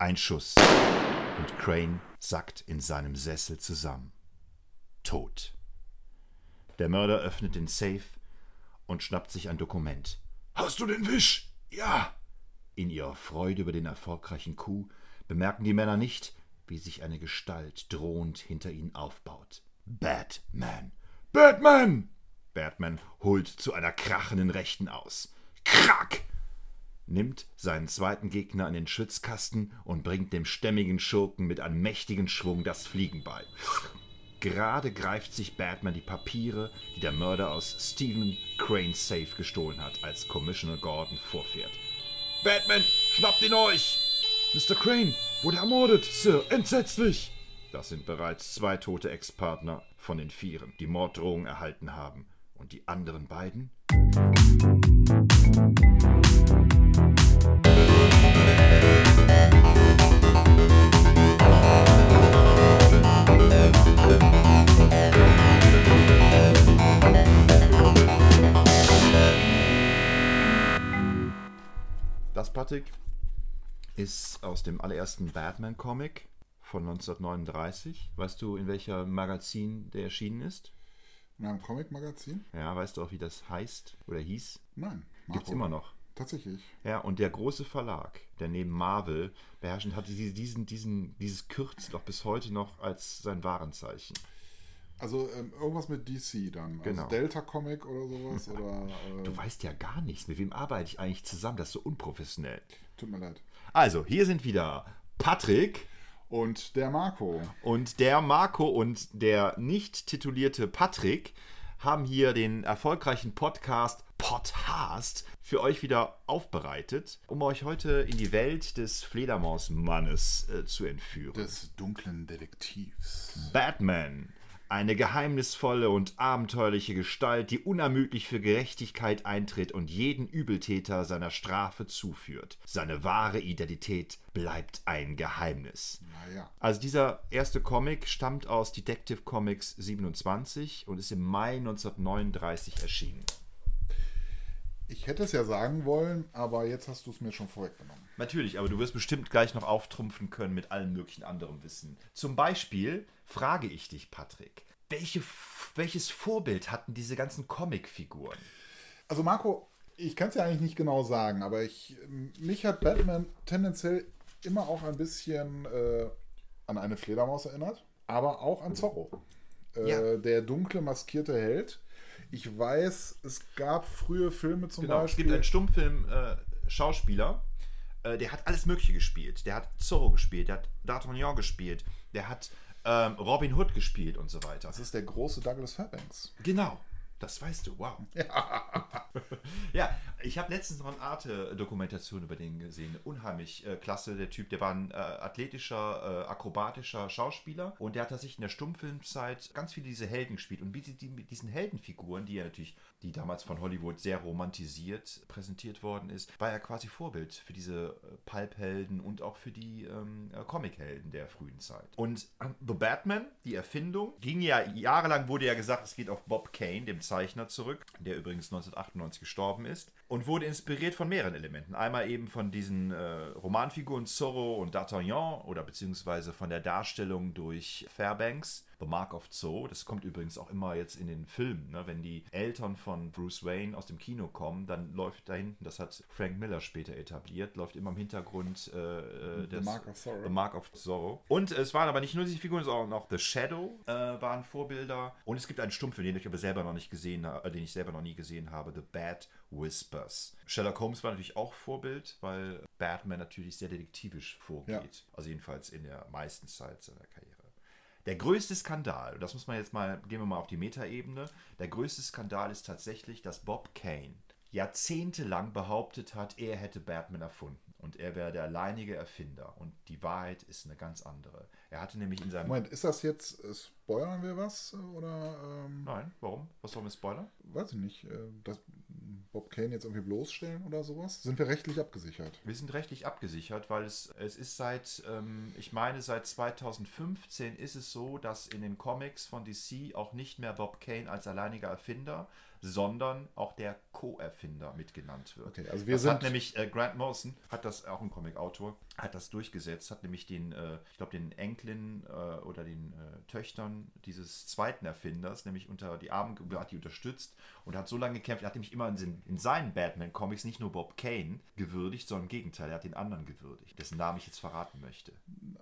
Ein Schuss. Und Crane sackt in seinem Sessel zusammen. Tot. Der Mörder öffnet den Safe und schnappt sich ein Dokument. Hast du den Wisch? Ja. In ihrer Freude über den erfolgreichen Coup bemerken die Männer nicht, wie sich eine Gestalt drohend hinter ihnen aufbaut. Batman. Batman! Batman holt zu einer krachenden Rechten aus. Krack! Nimmt seinen zweiten Gegner an den Schützkasten und bringt dem stämmigen Schurken mit einem mächtigen Schwung das Fliegen bei. Gerade greift sich Batman die Papiere, die der Mörder aus Stephen Crane's Safe gestohlen hat, als Commissioner Gordon vorfährt. Batman, schnappt ihn euch! Mr. Crane wurde ermordet, Sir, entsetzlich! Das sind bereits zwei tote Ex-Partner von den Vieren, die Morddrohungen erhalten haben. Und die anderen beiden? Das, Patrick, ist aus dem allerersten Batman-Comic von 1939. Weißt du, in welcher Magazin der erschienen ist? In einem Comic-Magazin? Ja, weißt du auch, wie das heißt oder hieß? Nein. Gibt es immer noch. Tatsächlich. Ja, und der große Verlag, der neben Marvel beherrscht, hatte diesen, diesen, dieses Kürzel doch bis heute noch als sein Warenzeichen. Also ähm, irgendwas mit DC dann. Also Genau. Delta Comic oder sowas. oder. Äh, Du weißt ja gar nichts. Mit wem arbeite ich eigentlich zusammen? Das ist so unprofessionell. tut mir leid. Also, hier sind wieder Patrick Und der Marco. und der Marco und der nicht titulierte Patrick haben hier den erfolgreichen Podcast Podcast für euch wieder aufbereitet, um euch heute in die Welt des Fledermausmannes äh, zu entführen. Des dunklen Detektivs. Batman. Eine geheimnisvolle und abenteuerliche Gestalt, die unermüdlich für Gerechtigkeit eintritt und jeden Übeltäter seiner Strafe zuführt. Seine wahre Identität bleibt ein Geheimnis. Naja. Also dieser erste Comic stammt aus Detective Comics 27 und ist im Mai 1939 erschienen. Ich hätte es ja sagen wollen, aber jetzt hast du es mir schon vorweggenommen. Natürlich, aber du wirst bestimmt gleich noch auftrumpfen können mit allem möglichen anderem Wissen. Zum Beispiel frage ich dich, Patrick, welche, welches Vorbild hatten diese ganzen Comicfiguren? Also Marco, ich kann es ja eigentlich nicht genau sagen, aber ich, mich hat Batman tendenziell immer auch ein bisschen äh, an eine Fledermaus erinnert, aber auch an Zorro. Äh, Ja. Der dunkle, maskierte Held. Ich weiß, es gab frühe Filme zum Genau, es Beispiel. gibt einen Stummfilm-Schauspieler, äh, der hat alles Mögliche gespielt. Der hat Zorro gespielt, der hat D'Artagnan gespielt, der hat ähm, Robin Hood gespielt und so weiter. das ist der große Douglas Fairbanks. Genau, das weißt du, wow. Ja, ich habe letztens noch eine Arte-Dokumentation über den gesehen. Unheimlich äh, klasse, der Typ. Der war ein äh, athletischer, äh, akrobatischer Schauspieler und der hat tatsächlich in der Stummfilmzeit ganz viele diese Helden gespielt. Und wie sie die, mit diesen Heldenfiguren, die ja natürlich, die damals von Hollywood sehr romantisiert präsentiert worden ist, war er quasi Vorbild für diese äh, Pulp-Helden und auch für die ähm, äh, Comic-Helden der frühen Zeit. Und ähm, The Batman, die Erfindung, ging ja jahrelang, wurde ja gesagt, es geht auf Bob Kane, dem Zeichner, zurück, der übrigens 1998 gestorben ist, und wurde inspiriert von mehreren Elementen. Einmal eben von diesen äh, Romanfiguren Zorro und D'Artagnan oder beziehungsweise von der Darstellung durch Fairbanks. The Mark of Zoo, das kommt übrigens auch immer jetzt in den Filmen. Ne? Wenn die Eltern von Bruce Wayne aus dem Kino kommen, dann läuft da hinten, das hat Frank Miller später etabliert, läuft immer im Hintergrund äh, äh, The das- Mark of Zorro. The Mark of Zorro. Und es waren aber nicht nur diese Figuren, sondern auch The Shadow äh, waren Vorbilder. Und es gibt einen Stummfilm, den ich aber selber noch nicht gesehen habe, äh, den ich selber noch nie gesehen habe, The Bad Whispers. Sherlock Holmes war natürlich auch Vorbild, weil Batman natürlich sehr detektivisch vorgeht. Also jedenfalls in der meisten Zeit seiner Karriere. Der größte Skandal, und das muss man jetzt mal, gehen wir mal auf die Metaebene, der größte Skandal ist tatsächlich, dass Bob Kane jahrzehntelang behauptet hat, er hätte Batman erfunden und er wäre der alleinige Erfinder. Und die Wahrheit ist eine ganz andere. Er hatte nämlich in seinem... Moment, ist das jetzt, äh, spoilern wir was? Oder, ähm, Nein, warum? Was sollen wir spoilern? weiß ich nicht, äh, dass Bob Kane jetzt irgendwie bloßstellen oder sowas? Sind wir rechtlich abgesichert? Wir sind rechtlich abgesichert, weil es, es ist seit, ähm, ich meine, seit 2015 ist es so, dass in den Comics von DC auch nicht mehr Bob Kane als alleiniger Erfinder, sondern auch der Co-Erfinder mitgenannt wird. Okay, also wir das sind- hat nämlich äh, Grant Morrison, hat das auch ein Comic-Autor, hat das durchgesetzt, hat nämlich den, äh, ich glaube, den Enkelin äh, oder den äh, Töchtern dieses zweiten Erfinders, nämlich unter die Arme, hat die unterstützt und hat so lange gekämpft. Er hat nämlich immer in, in seinen Batman-Comics nicht nur Bob Kane gewürdigt, sondern im Gegenteil, er hat den anderen gewürdigt, dessen Namen ich jetzt verraten möchte.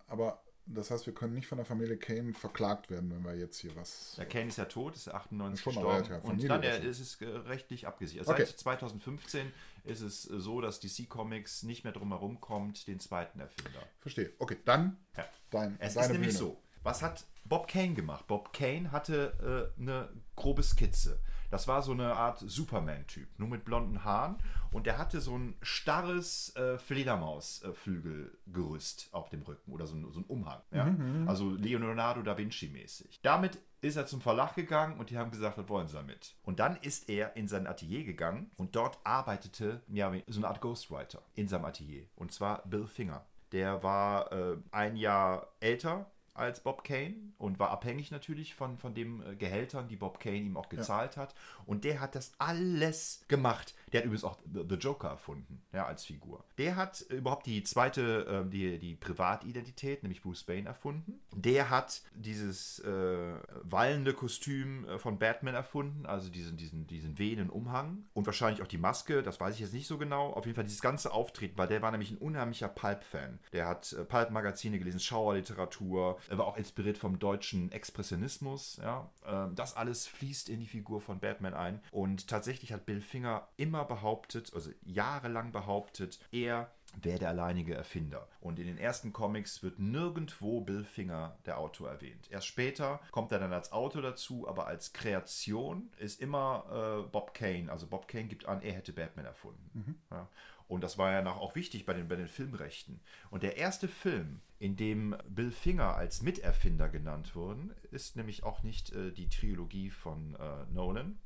Aber das heißt, wir können nicht von der Familie Kane verklagt werden, wenn wir jetzt hier was. Der Kane ist ja tot, ist ja 98 Schon gestorben. alt, ja, und dann ist er, schon. ist es äh, rechtlich abgesichert. Okay. Seit 2015 ist es äh, so, dass DC Comics nicht mehr drum herum kommt, den zweiten Erfinder. Verstehe. Okay, dann Ja. dein, Es ist nämlich Bühne. so. Was hat Bob Kane gemacht? Bob Kane hatte äh, eine grobe Skizze. Das war so eine Art Superman-Typ, nur mit blonden Haaren. Und der hatte so ein starres äh, Fledermaus-Flügelgerüst auf dem Rücken oder so ein, so ein Umhang. Ja? Also Leonardo da Vinci-mäßig. Damit ist er zum Verlag gegangen und die haben gesagt, was wollen sie damit? Und dann ist er in sein Atelier gegangen und dort arbeitete ja, so eine Art Ghostwriter in seinem Atelier. Und zwar Bill Finger. Der war äh, ein Jahr älter als Bob Kane und war abhängig natürlich von, von den äh, Gehältern, die Bob Kane ihm auch gezahlt hat. Und der hat das alles gemacht. Der hat übrigens auch The Joker erfunden, ja, als Figur. Der hat überhaupt die zweite, äh, die, die Privatidentität, nämlich Bruce Wayne, erfunden. Der hat dieses äh, wallende Kostüm äh, von Batman erfunden, also diesen, diesen, diesen wehenden Umhang. Und wahrscheinlich auch die Maske, das weiß ich jetzt nicht so genau. Auf jeden Fall dieses ganze Auftreten, weil der war nämlich ein unheimlicher Pulp-Fan. Der hat äh, Pulp-Magazine gelesen, Schauerliteratur. Er war auch inspiriert vom deutschen Expressionismus. Ja? Ähm, das alles fließt in die Figur von Batman ein. Und tatsächlich hat Bill Finger immer behauptet, also jahrelang behauptet, er wäre der alleinige Erfinder. Und in den ersten Comics wird nirgendwo Bill Finger, der Autor, erwähnt. Erst später kommt er dann als Autor dazu, aber als Kreation ist immer äh, Bob Kane. Also Bob Kane gibt an, er hätte Batman erfunden. Ja. Und das war ja noch auch wichtig bei den, bei den Filmrechten. Und der erste Film, in dem Bill Finger als Miterfinder genannt wurden, ist nämlich auch nicht äh, die Trilogie von äh, Nolan,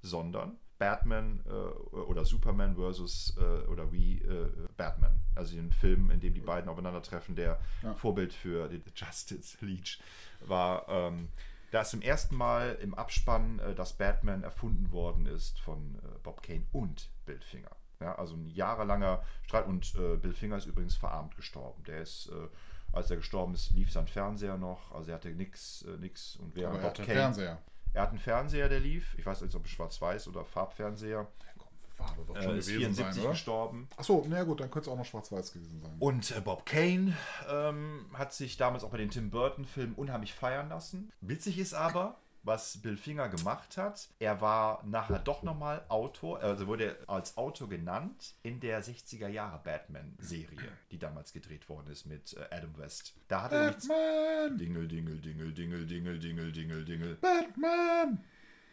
sondern Batman äh, oder Superman versus äh, oder wie äh, Batman. Also ein Film, in dem die beiden aufeinandertreffen, der Vorbild für die Justice League war. Ähm, da ist zum ersten Mal im Abspann, äh, dass Batman erfunden worden ist von äh, Bob Kane und Bill Finger. Ja, also ein jahrelanger Streit und äh, Bill Finger ist übrigens verarmt gestorben. Der ist, äh, als er gestorben ist, lief sein Fernseher noch, also er hatte nichts äh, nix und während Aber er Bob hat einen Kane Fernseher. Er hat einen Fernseher, der lief. Ich weiß nicht, ob es schwarz-weiß oder Farbfernseher. Farbe wird Äh, schon ist gewesen 74 sein, oder? gestorben. Achso, na gut, dann könnte es auch noch schwarz-weiß gewesen sein. Und äh, Bob Kane ähm, hat sich damals auch bei den Tim Burton-Filmen unheimlich feiern lassen. Witzig ist aber, was Bill Finger gemacht hat, er war nachher doch nochmal Autor, also wurde er als Autor genannt in der 60er Jahre Batman-Serie, die damals gedreht worden ist mit äh, Adam West. Da hat er Batman! Dingel, Dingel, Dingel, Dingel, Dingel, Dingel, Dingel, Dingel. Batman!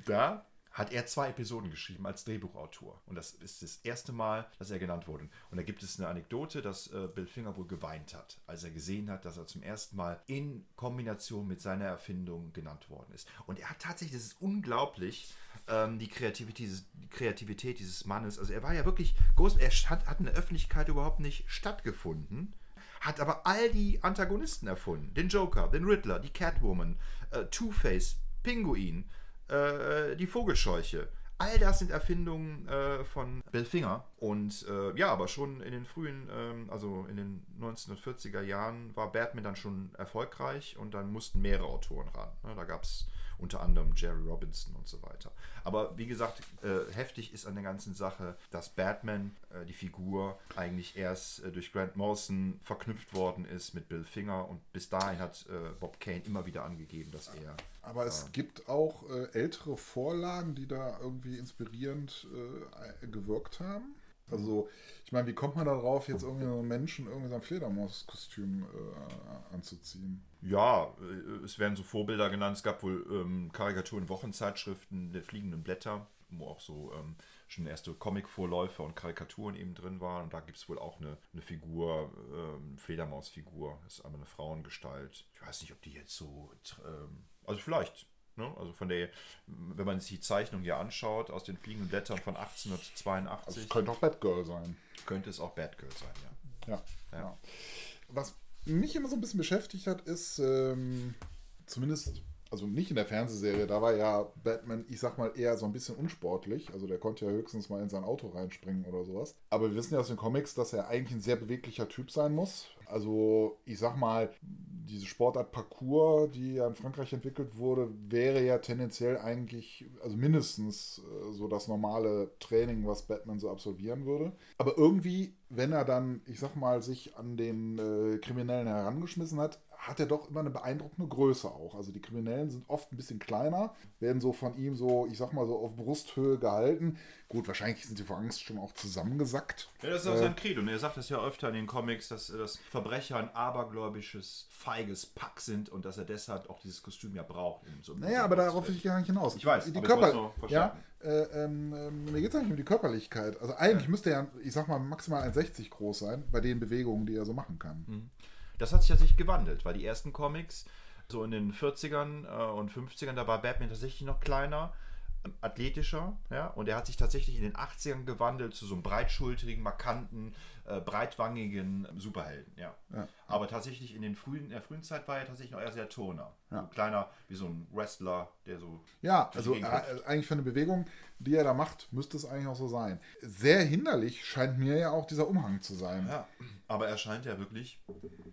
Da hat er zwei Episoden geschrieben als Drehbuchautor. Und das ist das erste Mal, dass er genannt wurde. Und da gibt es eine Anekdote, dass äh, Bill Finger wohl geweint hat, als er gesehen hat, dass er zum ersten Mal in Kombination mit seiner Erfindung genannt worden ist. Und er hat tatsächlich, das ist unglaublich, ähm, die, Kreativität, dieses- die Kreativität dieses Mannes. Also er war ja wirklich groß, er hat, hat in der Öffentlichkeit überhaupt nicht stattgefunden. Hat aber all die Antagonisten erfunden. Den Joker, den Riddler, die Catwoman, äh, Two-Face, Pinguin, äh, die Vogelscheuche. All das sind Erfindungen äh, von Bill Finger. Und äh, ja, aber schon in den frühen, ähm, also in den 1940er Jahren war Batman dann schon erfolgreich und dann mussten mehrere Autoren ran. Ne, da gab es unter anderem Jerry Robinson und so weiter. Aber wie gesagt, äh, heftig ist an der ganzen Sache, dass Batman, äh, die Figur, eigentlich erst äh, durch Grant Morrison verknüpft worden ist mit Bill Finger und bis dahin hat äh, Bob Kane immer wieder angegeben, dass er Aber es gibt auch äh, ältere Vorlagen, die da irgendwie inspirierend äh, gewirkt haben. Also, ich meine, wie kommt man darauf, jetzt irgendwie einen Menschen irgendwie sein Fledermauskostüm äh, anzuziehen? Ja, äh, es werden so Vorbilder genannt. Es gab wohl ähm, Karikaturen Wochenzeitschriften der fliegenden Blätter, wo auch so ähm, schon erste Comic-Vorläufer und Karikaturen eben drin waren. Und da gibt es wohl auch eine, eine Figur, ähm, Fledermausfigur. Das ist aber eine Frauengestalt. Ich weiß nicht, ob die jetzt so. Ähm, also vielleicht. Ne? Also von der, wenn man sich die Zeichnung hier anschaut, aus den fliegenden Blättern von 1882, Also, es könnte auch Batgirl sein. könnte es auch Batgirl sein, ja. Ja, ja. Was mich immer so ein bisschen beschäftigt hat, ist, ähm, zumindest also nicht in der Fernsehserie, da war ja Batman, ich sag mal, eher so ein bisschen unsportlich. Also der konnte ja höchstens mal in sein Auto reinspringen oder sowas. Aber wir wissen ja aus den Comics, dass er eigentlich ein sehr beweglicher Typ sein muss. Also ich sag mal, diese Sportart Parcours, die ja in Frankreich entwickelt wurde, wäre ja tendenziell eigentlich, also mindestens äh, so das normale Training, was Batman so absolvieren würde. Aber irgendwie, wenn er dann, ich sag mal, sich an den äh, Kriminellen herangeschmissen hat, hat er doch immer eine beeindruckende Größe auch. Also die Kriminellen sind oft ein bisschen kleiner, werden so von ihm so, ich sag mal so auf Brusthöhe gehalten. Gut, wahrscheinlich sind sie vor Angst schon auch zusammengesackt. Ja, das ist auch sein Credo. Und er sagt das ja öfter in den Comics, dass, dass Verbrecher ein abergläubisches, feiges Pack sind und dass er deshalb auch dieses Kostüm ja braucht. So naja, aber darauf will ich gar nicht hinaus. Ich weiß, die Körper, ja, äh, ähm, ähm, mir geht es eigentlich um die Körperlichkeit. Also eigentlich ja. müsste er, ich sag mal, maximal 1,60 groß sein, bei den Bewegungen, die er so machen kann. Mhm. Das hat sich tatsächlich gewandelt, weil die ersten Comics, so in den 40ern äh, und 50ern, da war Batman tatsächlich noch kleiner, athletischer, ja, und er hat sich tatsächlich in den 80ern gewandelt zu so einem breitschultrigen, markanten, äh, breitwangigen Superhelden, ja. ja. Aber tatsächlich in, den frühen, in der frühen Zeit war er tatsächlich noch eher sehr Toner. Ja. So kleiner, wie so ein Wrestler, der so. Ja, also äh, eigentlich für eine Bewegung, die er da macht, müsste es eigentlich auch so sein. Sehr hinderlich scheint mir ja auch dieser Umhang zu sein. Ja, aber er scheint ja wirklich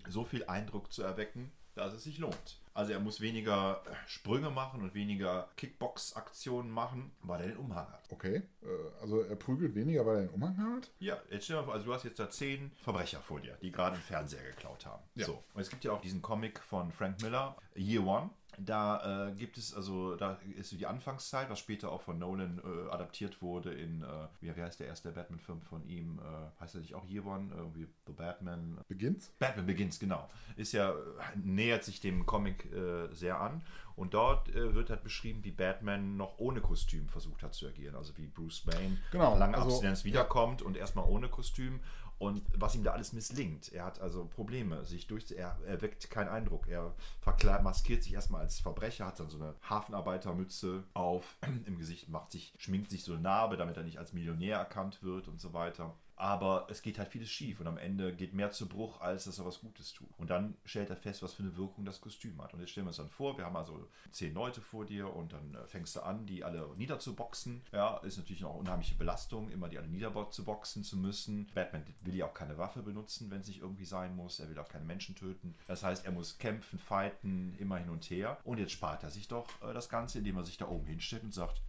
so viel Eindruck zu erwecken, dass es sich lohnt. Also er muss weniger äh, Sprünge machen und weniger Kickbox-Aktionen machen, weil er den Umhang hat. Okay, äh, also er prügelt weniger, weil er den Umhang hat? Ja, jetzt stell dir mal vor, also du hast jetzt da zehn Verbrecher vor dir, die gerade einen Fernseher geklaut haben. Ja. So, und es gibt ja auch diesen Comic von Frank Miller, Year One. Da äh, gibt es, also da ist so die Anfangszeit, was später auch von Nolan äh, adaptiert wurde in, äh, wie, wie, heißt der erste Batman-Film von ihm? Äh, heißt er nicht auch Year One? Irgendwie The Batman. Begins? Batman Begins, genau. Ist ja, nähert sich dem Comic äh, sehr an. Und dort äh, wird halt beschrieben, wie Batman noch ohne Kostüm versucht hat zu agieren. Also wie Bruce Wayne genau, nach langer also, Abstinenz wiederkommt ja. und erstmal ohne Kostüm und was ihm da alles misslingt. Er hat also Probleme, sich durch, er, er weckt keinen Eindruck. Er verkleidet, maskiert sich erstmal als Verbrecher, hat dann so eine Hafenarbeitermütze auf im Gesicht, macht sich, schminkt sich so eine Narbe, damit er nicht als Millionär erkannt wird und so weiter. Aber es geht halt vieles schief und am Ende geht mehr zu Bruch, als dass er was Gutes tut. Und dann stellt er fest, was für eine Wirkung das Kostüm hat. Und jetzt stellen wir uns dann vor, wir haben also zehn Leute vor dir und dann äh, fängst du an, die alle niederzuboxen. Ja, ist natürlich noch unheimliche Belastung, immer die alle niederzuboxen zu müssen. Batman will ja auch keine Waffe benutzen, wenn es nicht irgendwie sein muss. Er will auch keine Menschen töten. Das heißt, er muss kämpfen, fighten, immer hin und her. Und jetzt spart er sich doch äh, das Ganze, indem er sich da oben hinstellt und sagt,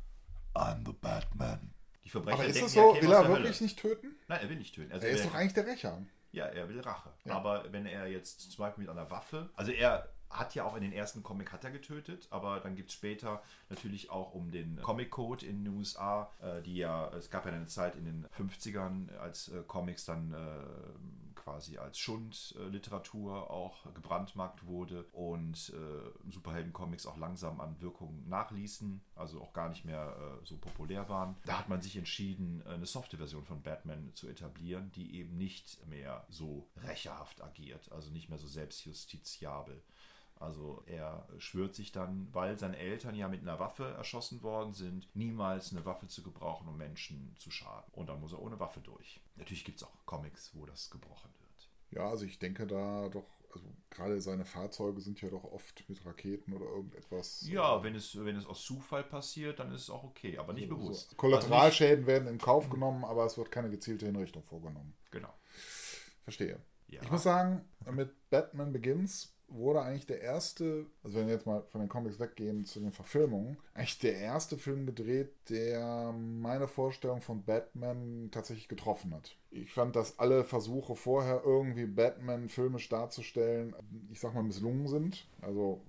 I'm the Batman. Die Verbrecher Aber ist es so, will er wirklich nicht töten? Nein, er will nicht töten. Also er ist doch eigentlich der Rächer. Ja, er will Rache. Ja. Aber wenn er jetzt zum Beispiel mit einer Waffe, also er hat ja auch in den ersten Comic hat er getötet, aber dann gibt es später natürlich auch um den Comic Code in den USA, äh, die ja, es gab ja eine Zeit in den 50ern, als äh, Comics dann äh, quasi als Schundliteratur auch gebrandmarkt wurde und äh, Superhelden-Comics auch langsam an Wirkung nachließen, also auch gar nicht mehr äh, so populär waren. Da hat man sich entschieden, eine softe Version von Batman zu etablieren, die eben nicht mehr so rächerhaft agiert, also nicht mehr so selbstjustiziabel. Also er schwört sich dann, weil seine Eltern ja mit einer Waffe erschossen worden sind, niemals eine Waffe zu gebrauchen, um Menschen zu schaden. Und dann muss er ohne Waffe durch. Natürlich gibt es auch Comics, wo das gebrochen wird. Ja, also ich denke da doch, also gerade seine Fahrzeuge sind ja doch oft mit Raketen oder irgendetwas. Ja, äh, wenn es, wenn es aus Zufall passiert, dann ist es auch okay, aber nicht so, bewusst. So. Kollateralschäden also werden in Kauf genommen, aber es wird keine gezielte Hinrichtung vorgenommen. Genau. Verstehe. Ja. Ich muss sagen, mit Batman Begins wurde eigentlich der erste, also wenn wir jetzt mal von den Comics weggehen zu den Verfilmungen, eigentlich der erste Film gedreht, der meine Vorstellung von Batman tatsächlich getroffen hat. Ich fand, dass alle Versuche vorher irgendwie Batman filmisch darzustellen, ich sag mal, misslungen sind. Also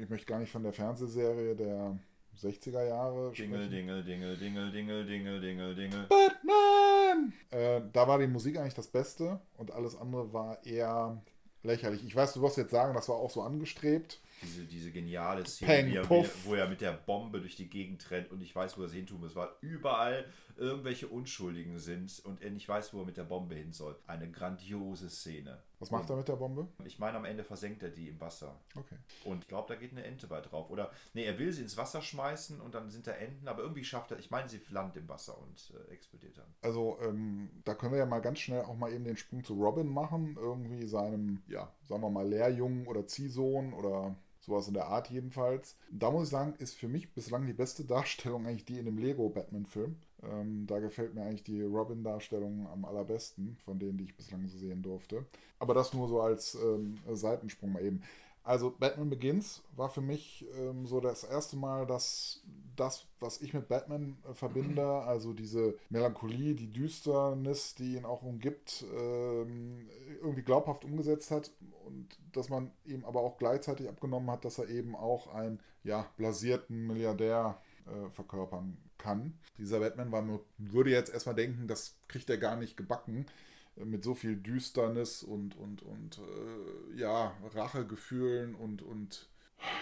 ich möchte gar nicht von der Fernsehserie der 60er Jahre Dingel, Dingel, Dingel, Dingel, Dingel, Dingel, Dingel, Dingel. Batman! Äh, da war die Musik eigentlich das Beste und alles andere war eher lächerlich. Ich weiß, du wirst jetzt sagen, das war auch so angestrebt. Diese, diese geniale Szene, Peng, er, wo er mit der Bombe durch die Gegend rennt und ich weiß, wo er sie hin tun muss. Weil überall irgendwelche Unschuldigen sind und er nicht weiß, wo er mit der Bombe hin soll. Eine grandiose Szene. Was macht er mit der Bombe? Ich meine, am Ende versenkt er die im Wasser. Okay. Und ich glaube, da geht eine Ente bei drauf. Oder, nee, er will sie ins Wasser schmeißen und dann sind da Enten, aber irgendwie schafft er, ich meine, sie landet im Wasser und äh, explodiert dann. Also, ähm, da können wir ja mal ganz schnell auch mal eben den Sprung zu Robin machen. Irgendwie seinem, ja, sagen wir mal, Lehrjungen oder Ziehsohn oder Sowas in der Art jedenfalls. Da muss ich sagen, ist für mich bislang die beste Darstellung eigentlich die in dem Lego-Batman-Film. Ähm, da gefällt mir eigentlich die Robin-Darstellung am allerbesten von denen, die ich bislang so sehen durfte. Aber das nur so als ähm, Seitensprung mal eben. Also Batman Begins war für mich ähm, so das erste Mal, dass das, was ich mit Batman äh, verbinde, also diese Melancholie, die Düsternis, die ihn auch umgibt, ähm, irgendwie glaubhaft umgesetzt hat und dass man ihm aber auch gleichzeitig abgenommen hat, dass er eben auch einen ja, blasierten Milliardär äh, verkörpern kann. Dieser Batman war, würde jetzt erstmal denken, das kriegt er gar nicht gebacken mit so viel Düsternis und, und, und äh, ja, Rachegefühlen und, und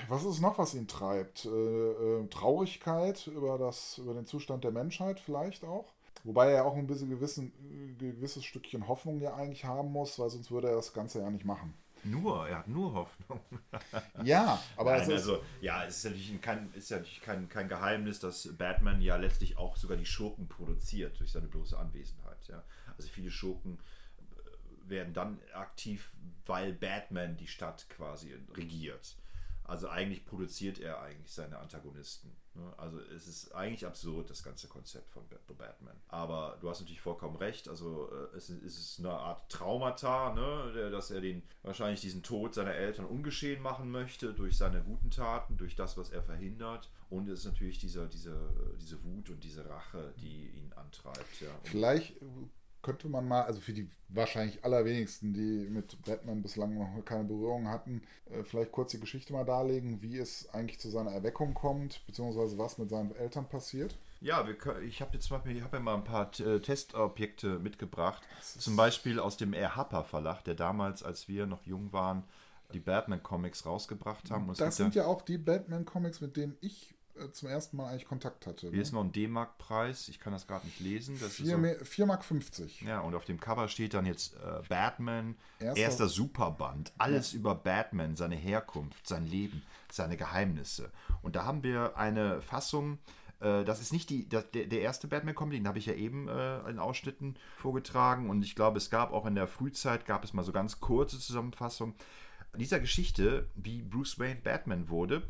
was ist noch, was ihn treibt? Äh, äh, Traurigkeit über, das, über den Zustand der Menschheit vielleicht auch. Wobei er auch ein bisschen gewissen, gewisses Stückchen Hoffnung ja eigentlich haben muss, weil sonst würde er das Ganze ja nicht machen. Nur, er hat nur Hoffnung. ja, aber Nein, es ist, also, ja, es ist natürlich, kein, ist natürlich kein, kein Geheimnis, dass Batman ja letztlich auch sogar die Schurken produziert durch seine bloße Anwesenheit. Ja. Also viele Schurken äh, werden dann aktiv, weil Batman die Stadt quasi regiert. Also eigentlich produziert er eigentlich seine Antagonisten. Ne? Also es ist eigentlich absurd, das ganze Konzept von Batman. Aber du hast natürlich vollkommen recht. Also äh, es ist eine Art Traumata, ne? dass er den wahrscheinlich diesen Tod seiner Eltern ungeschehen machen möchte durch seine guten Taten, durch das, was er verhindert. Und es ist natürlich diese, diese, diese Wut und diese Rache, die ihn antreibt. Ja. Vielleicht könnte man mal, also für die wahrscheinlich allerwenigsten, die mit Batman bislang noch keine Berührung hatten, äh, vielleicht kurz die Geschichte mal darlegen, wie es eigentlich zu seiner Erweckung kommt, beziehungsweise was mit seinen Eltern passiert. Ja, wir können, ich habe jetzt mal, ich hab ja mal ein paar äh, Testobjekte mitgebracht. Zum Beispiel aus dem R. Harper Verlag, der damals, als wir noch jung waren, die Batman-Comics rausgebracht haben. Und das sind ja, auch die Batman-Comics, mit denen ich zum ersten Mal eigentlich Kontakt hatte. Hier ne? ist noch ein D-Mark-Preis, ich kann das gerade nicht lesen. 4,50 so, Mark 50. Ja, und auf dem Cover steht dann jetzt äh, Batman, erster, erster Superband, alles ja. über Batman, seine Herkunft, sein Leben, seine Geheimnisse. Und da haben wir eine Fassung, äh, das ist nicht die, der, der erste Batman-Comic, den habe ich ja eben äh, in Ausschnitten vorgetragen und ich glaube, es gab auch in der Frühzeit, gab es mal so ganz kurze Zusammenfassungen dieser Geschichte, wie Bruce Wayne Batman wurde,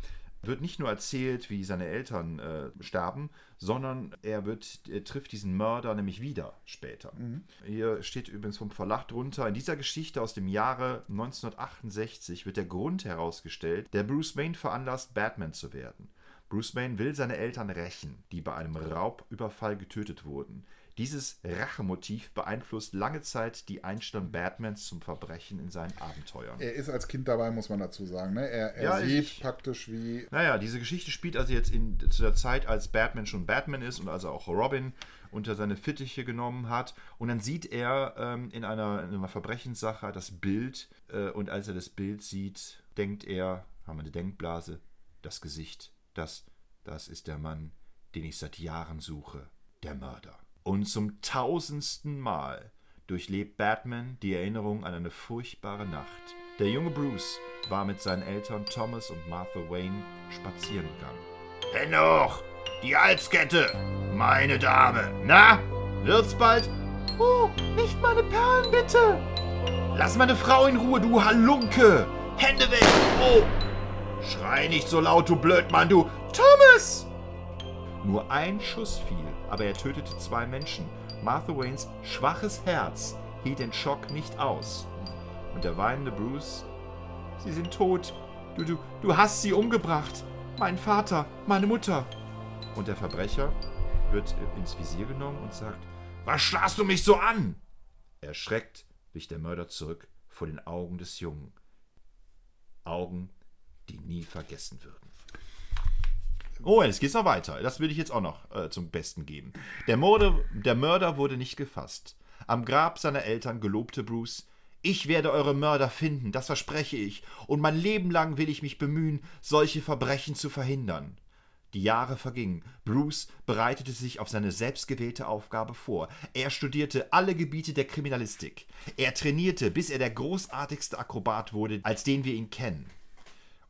wird nicht nur erzählt, wie seine Eltern äh, starben, sondern er wird, er trifft diesen Mörder nämlich wieder später. Mhm. Hier steht übrigens vom Verlag drunter, in dieser Geschichte aus dem Jahre 1968 wird der Grund herausgestellt, der Bruce Wayne veranlasst, Batman zu werden. Bruce Wayne will seine Eltern rächen, die bei einem Raubüberfall getötet wurden. Dieses Rachemotiv beeinflusst lange Zeit die Einstellung Batmans zum Verbrechen in seinen Abenteuern. Er ist als Kind dabei, muss man dazu sagen. Ne? Er, er ja, sieht ich, praktisch wie. Naja, diese Geschichte spielt also jetzt in, zu der Zeit, als Batman schon Batman ist und also auch Robin unter seine Fittiche genommen hat. Und dann sieht er ähm, in, einer, in, einer, Verbrechenssache das Bild äh, und als er das Bild sieht, denkt er, haben wir eine Denkblase, das Gesicht, das, das ist der Mann, den ich seit Jahren suche, der Mörder. Und zum tausendsten Mal durchlebt Batman die Erinnerung an eine furchtbare Nacht. Der junge Bruce war mit seinen Eltern Thomas und Martha Wayne spazieren gegangen. Dennoch, die Halskette, meine Dame. Na, wird's bald? Oh, nicht meine Perlen, bitte. Lass meine Frau in Ruhe, du Halunke. Hände weg. Oh. Schrei nicht so laut, du Blödmann, du. Thomas! Nur ein Schuss fiel, aber er tötete zwei Menschen. Martha Waynes schwaches Herz hielt den Schock nicht aus. Und der weinende Bruce, sie sind tot. Du, du, du hast sie umgebracht. Mein Vater, meine Mutter. Und der Verbrecher wird ins Visier genommen und sagt, was starrst du mich so an? Erschreckt wich der Mörder zurück vor den Augen des Jungen. Augen, die nie vergessen würden. Oh, es geht noch weiter. Das will ich jetzt auch noch äh, zum Besten geben. Der, Morde, der Mörder wurde nicht gefasst. Am Grab seiner Eltern gelobte Bruce, ich werde eure Mörder finden, das verspreche ich, und mein Leben lang will ich mich bemühen, solche Verbrechen zu verhindern. Die Jahre vergingen. Bruce bereitete sich auf seine selbstgewählte Aufgabe vor. Er studierte alle Gebiete der Kriminalistik. Er trainierte, bis er der großartigste Akrobat wurde, als den wir ihn kennen.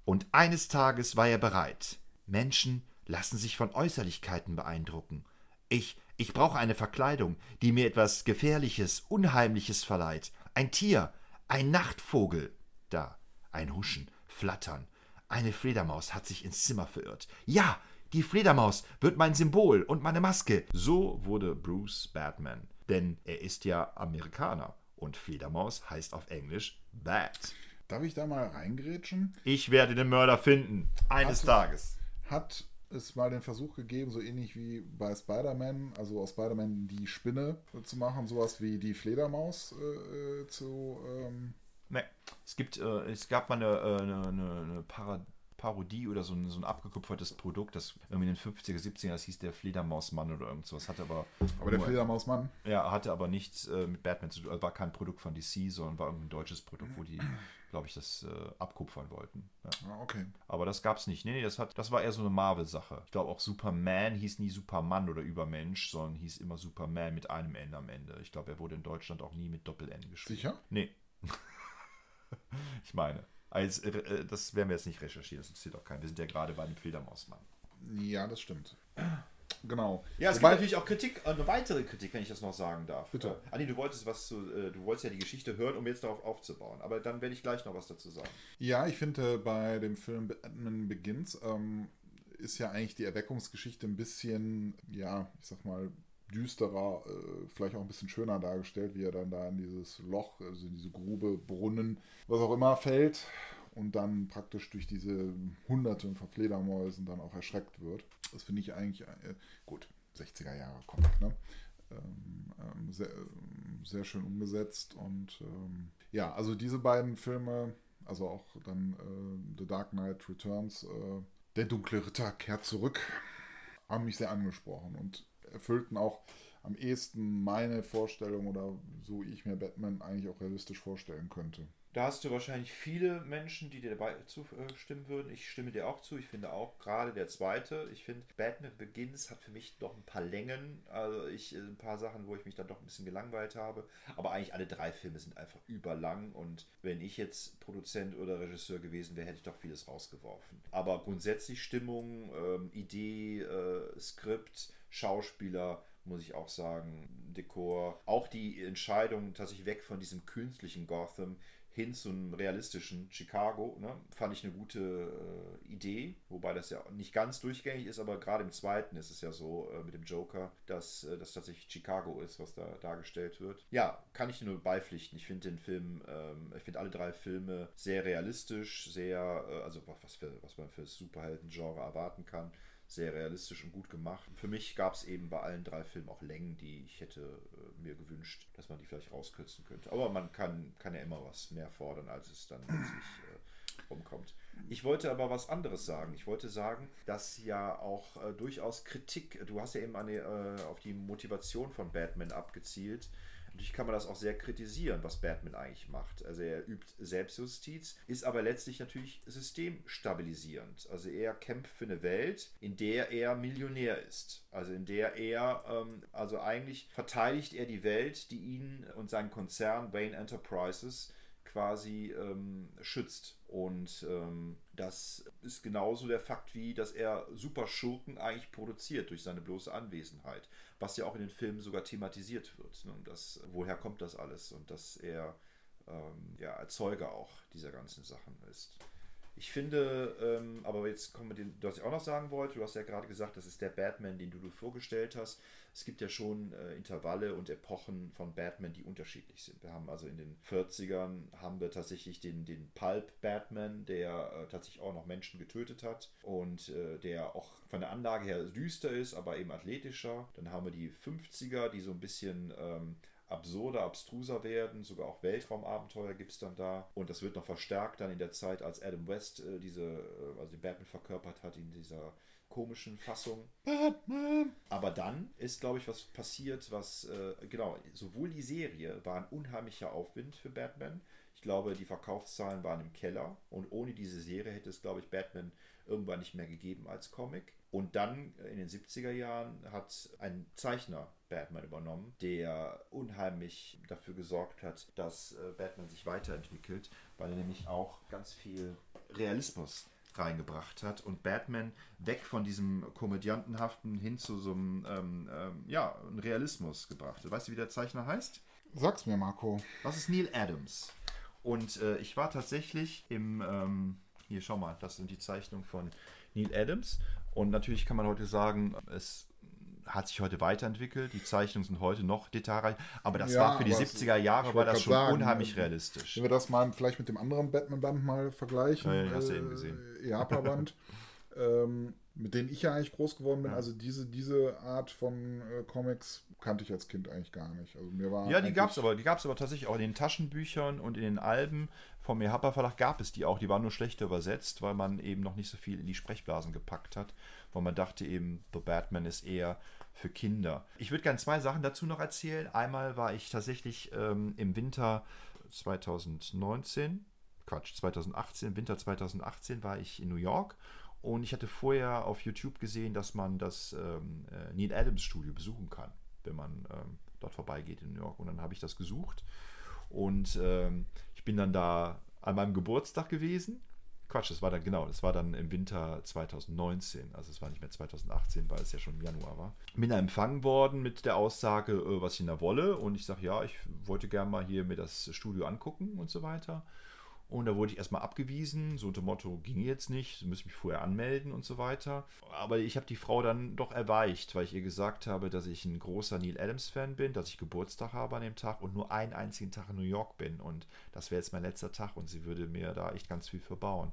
Und eines Tages war er bereit. Menschen lassen sich von Äußerlichkeiten beeindrucken. Ich, ich brauche eine Verkleidung, die mir etwas Gefährliches, Unheimliches verleiht. Ein Tier, ein Nachtvogel. Da, ein Huschen, Flattern, Eine Fledermaus hat sich ins Zimmer verirrt. Ja, die Fledermaus wird mein Symbol und meine Maske. So wurde Bruce Batman. Denn er ist ja Amerikaner und Fledermaus heißt auf Englisch Bat. Darf ich da mal reingrätschen? Ich werde den Mörder finden. Eines Tages. Hat es mal den Versuch gegeben, so ähnlich wie bei Spider-Man, also aus Spider-Man die Spinne zu machen, sowas wie die Fledermaus äh, äh, zu. Ähm, Nee. Es gibt, äh, es gab mal eine, äh, eine, eine, eine Parodie oder so ein, so ein abgekupfertes Produkt, das irgendwie in den 50er, 70er, das hieß der Fledermausmann oder irgend sowas, hatte aber. aber der nur- Fledermausmann. Ja, hatte aber nichts äh, mit Batman zu tun. Also war kein Produkt von DC, sondern war irgendein deutsches Produkt, wo die, glaube ich, das äh, abkupfern wollten. Ja. Ah, okay. Aber das gab's nicht. Nee, nee, das, hat, das war eher so eine Marvel-Sache. Ich glaube auch Superman hieß nie Supermann oder Übermensch, sondern hieß immer Superman mit einem N am Ende. Ich glaube, er wurde in Deutschland auch nie mit Doppel-N geschrieben. Sicher? Nee. ich meine. Also, äh, das werden wir jetzt nicht recherchieren, das interessiert auch keinen. Wir sind ja gerade bei dem Fledermausmann. Ja, das stimmt. Genau. Ja, es Wobei- gibt natürlich auch Kritik, äh, eine weitere Kritik, wenn ich das noch sagen darf. Bitte. Äh, Anni, du wolltest was zu, äh, du wolltest ja die Geschichte hören, um jetzt darauf aufzubauen. Aber dann werde ich gleich noch was dazu sagen. Ja, ich finde, bei dem Film Batman Begins ähm, ist ja eigentlich die Erweckungsgeschichte ein bisschen, ja, ich sag mal, düsterer, äh, vielleicht auch ein bisschen schöner dargestellt, wie er dann da in dieses Loch, also in diese Grube, Brunnen, was auch immer fällt und dann praktisch durch diese Hunderte von Fledermäusen dann auch erschreckt wird. Das finde ich eigentlich, äh, gut, 60er Jahre Comic, ne? ähm, ähm, sehr, ähm, sehr schön umgesetzt. Und ähm, ja, also diese beiden Filme, also auch dann äh, The Dark Knight Returns, äh, Der dunkle Ritter kehrt zurück, haben mich sehr angesprochen und erfüllten auch am ehesten meine Vorstellung oder so wie ich mir Batman eigentlich auch realistisch vorstellen könnte. Da hast du wahrscheinlich viele Menschen, die dir dabei zustimmen würden. Ich stimme dir auch zu. Ich finde auch gerade der zweite. Ich finde, Batman Begins hat für mich noch ein paar Längen. Also ich äh, ein paar Sachen, wo ich mich dann doch ein bisschen gelangweilt habe. Aber eigentlich alle drei Filme sind einfach überlang. Und wenn ich jetzt Produzent oder Regisseur gewesen wäre, hätte ich doch vieles rausgeworfen. Aber grundsätzlich Stimmung, ähm, Idee, äh, Skript, Schauspieler, muss ich auch sagen, Dekor. Auch die Entscheidung tatsächlich weg von diesem künstlichen Gotham hin zu einem realistischen Chicago, ne, fand ich eine gute äh, Idee, wobei das ja nicht ganz durchgängig ist, aber gerade im zweiten ist es ja so äh, mit dem Joker, dass äh, das tatsächlich Chicago ist, was da dargestellt wird. Ja, kann ich nur beipflichten. Ich finde den Film, ähm, ich finde alle drei Filme sehr realistisch, sehr, äh, also was, für, was man für das Superhelden-Genre erwarten kann sehr realistisch und gut gemacht. Für mich gab es eben bei allen drei Filmen auch Längen, die ich hätte äh, mir gewünscht, dass man die vielleicht rauskürzen könnte. Aber man kann, kann ja immer was mehr fordern, als es dann letztlich äh, rumkommt. Ich wollte aber was anderes sagen. Ich wollte sagen, dass ja auch äh, durchaus Kritik, du hast ja eben eine, äh, auf die Motivation von Batman abgezielt. Natürlich kann man das auch sehr kritisieren, was Batman eigentlich macht. Also er übt Selbstjustiz, ist aber letztlich natürlich systemstabilisierend. Also er kämpft für eine Welt, in der er Millionär ist. Also in der er, ähm, also eigentlich verteidigt er die Welt, die ihn und seinen Konzern Wayne Enterprises quasi ähm, schützt. Und ähm, das ist genauso der Fakt, wie dass er super Schurken eigentlich produziert durch seine bloße Anwesenheit. Was ja auch in den Filmen sogar thematisiert wird. Ne? Und das, woher kommt das alles? Und dass er ähm, ja, Erzeuger auch dieser ganzen Sachen ist. Ich finde, ähm, aber jetzt kommen wir den, was ich auch noch sagen wollte, du hast ja gerade gesagt, das ist der Batman, den du dir vorgestellt hast. Es gibt ja schon äh, Intervalle und Epochen von Batman, die unterschiedlich sind. Wir haben also in den 40ern haben wir tatsächlich den, den Pulp Batman, der äh, tatsächlich auch noch Menschen getötet hat und äh, der auch von der Anlage her düster ist, aber eben athletischer. Dann haben wir die 50er, die so ein bisschen ähm, absurder, abstruser werden. Sogar auch Weltraumabenteuer gibt es dann da. Und das wird noch verstärkt dann in der Zeit, als Adam West äh, diese, äh, also den Batman verkörpert hat in dieser komischen Fassung. Batman! Aber dann ist, glaube ich, was passiert, was, äh, genau, sowohl die Serie war ein unheimlicher Aufwind für Batman. Ich glaube, die Verkaufszahlen waren im Keller. Und ohne diese Serie hätte es, glaube ich, Batman irgendwann nicht mehr gegeben als Comic. Und dann äh, in den 70er Jahren hat ein Zeichner Batman übernommen, der unheimlich dafür gesorgt hat, dass äh, Batman sich weiterentwickelt, weil er nämlich auch ganz viel Realismus reingebracht hat und Batman weg von diesem komödiantenhaften hin zu so einem ähm, ähm, ja, Realismus gebracht. hat. Weißt du, wie der Zeichner heißt? Sag's mir, Marco. Das ist Neil Adams. Und äh, ich war tatsächlich im, ähm, Hier, schau mal, das sind die Zeichnungen von Neil Adams. Und natürlich kann man heute sagen, es hat sich heute weiterentwickelt. Die Zeichnungen sind heute noch detailreich. Aber das Ja, war für die aber es- 70er Jahre war das schon sagen, unheimlich äh, realistisch. Wenn wir das mal vielleicht mit dem anderen Batman-Band mal vergleichen. Ja, ja, den hast du eben gesehen. Äh, Japan-Band. ähm, mit denen ich ja eigentlich groß geworden bin. Also diese, diese Art von äh, Comics kannte ich als Kind eigentlich gar nicht. Also mir war Ja, die gab es aber, die aber tatsächlich auch in den Taschenbüchern und in den Alben vom Ehapa Verlag gab es die auch. Die waren nur schlechter übersetzt, weil man eben noch nicht so viel in die Sprechblasen gepackt hat, weil man dachte eben, The Batman ist eher für Kinder. Ich würde gerne zwei Sachen dazu noch erzählen. Einmal war ich tatsächlich ähm, im Winter 2019, Quatsch, 2018, im Winter 2018 war ich in New York und ich hatte vorher auf YouTube gesehen, dass man das ähm, äh, Neil Adams Studio besuchen kann, wenn man ähm, dort vorbeigeht in New York. Und dann habe ich das gesucht und ähm, ich bin dann da an meinem Geburtstag gewesen. Quatsch, das war dann genau, das war dann im Winter 2019, also es war nicht mehr 2018, weil es ja schon im Januar war. Bin da empfangen worden mit der Aussage, äh, was ich da wolle und ich sage, ja, ich wollte gerne mal hier mir das Studio angucken und so weiter. Und da wurde ich erstmal abgewiesen, so unter Motto, ging jetzt nicht, Sie müssen mich vorher anmelden und so weiter. Aber ich habe die Frau dann doch erweicht, weil ich ihr gesagt habe, dass ich ein großer Neil Adams-Fan bin, dass ich Geburtstag habe an dem Tag und nur einen einzigen Tag in New York bin. Und das wäre jetzt mein letzter Tag und sie würde mir da echt ganz viel verbauen.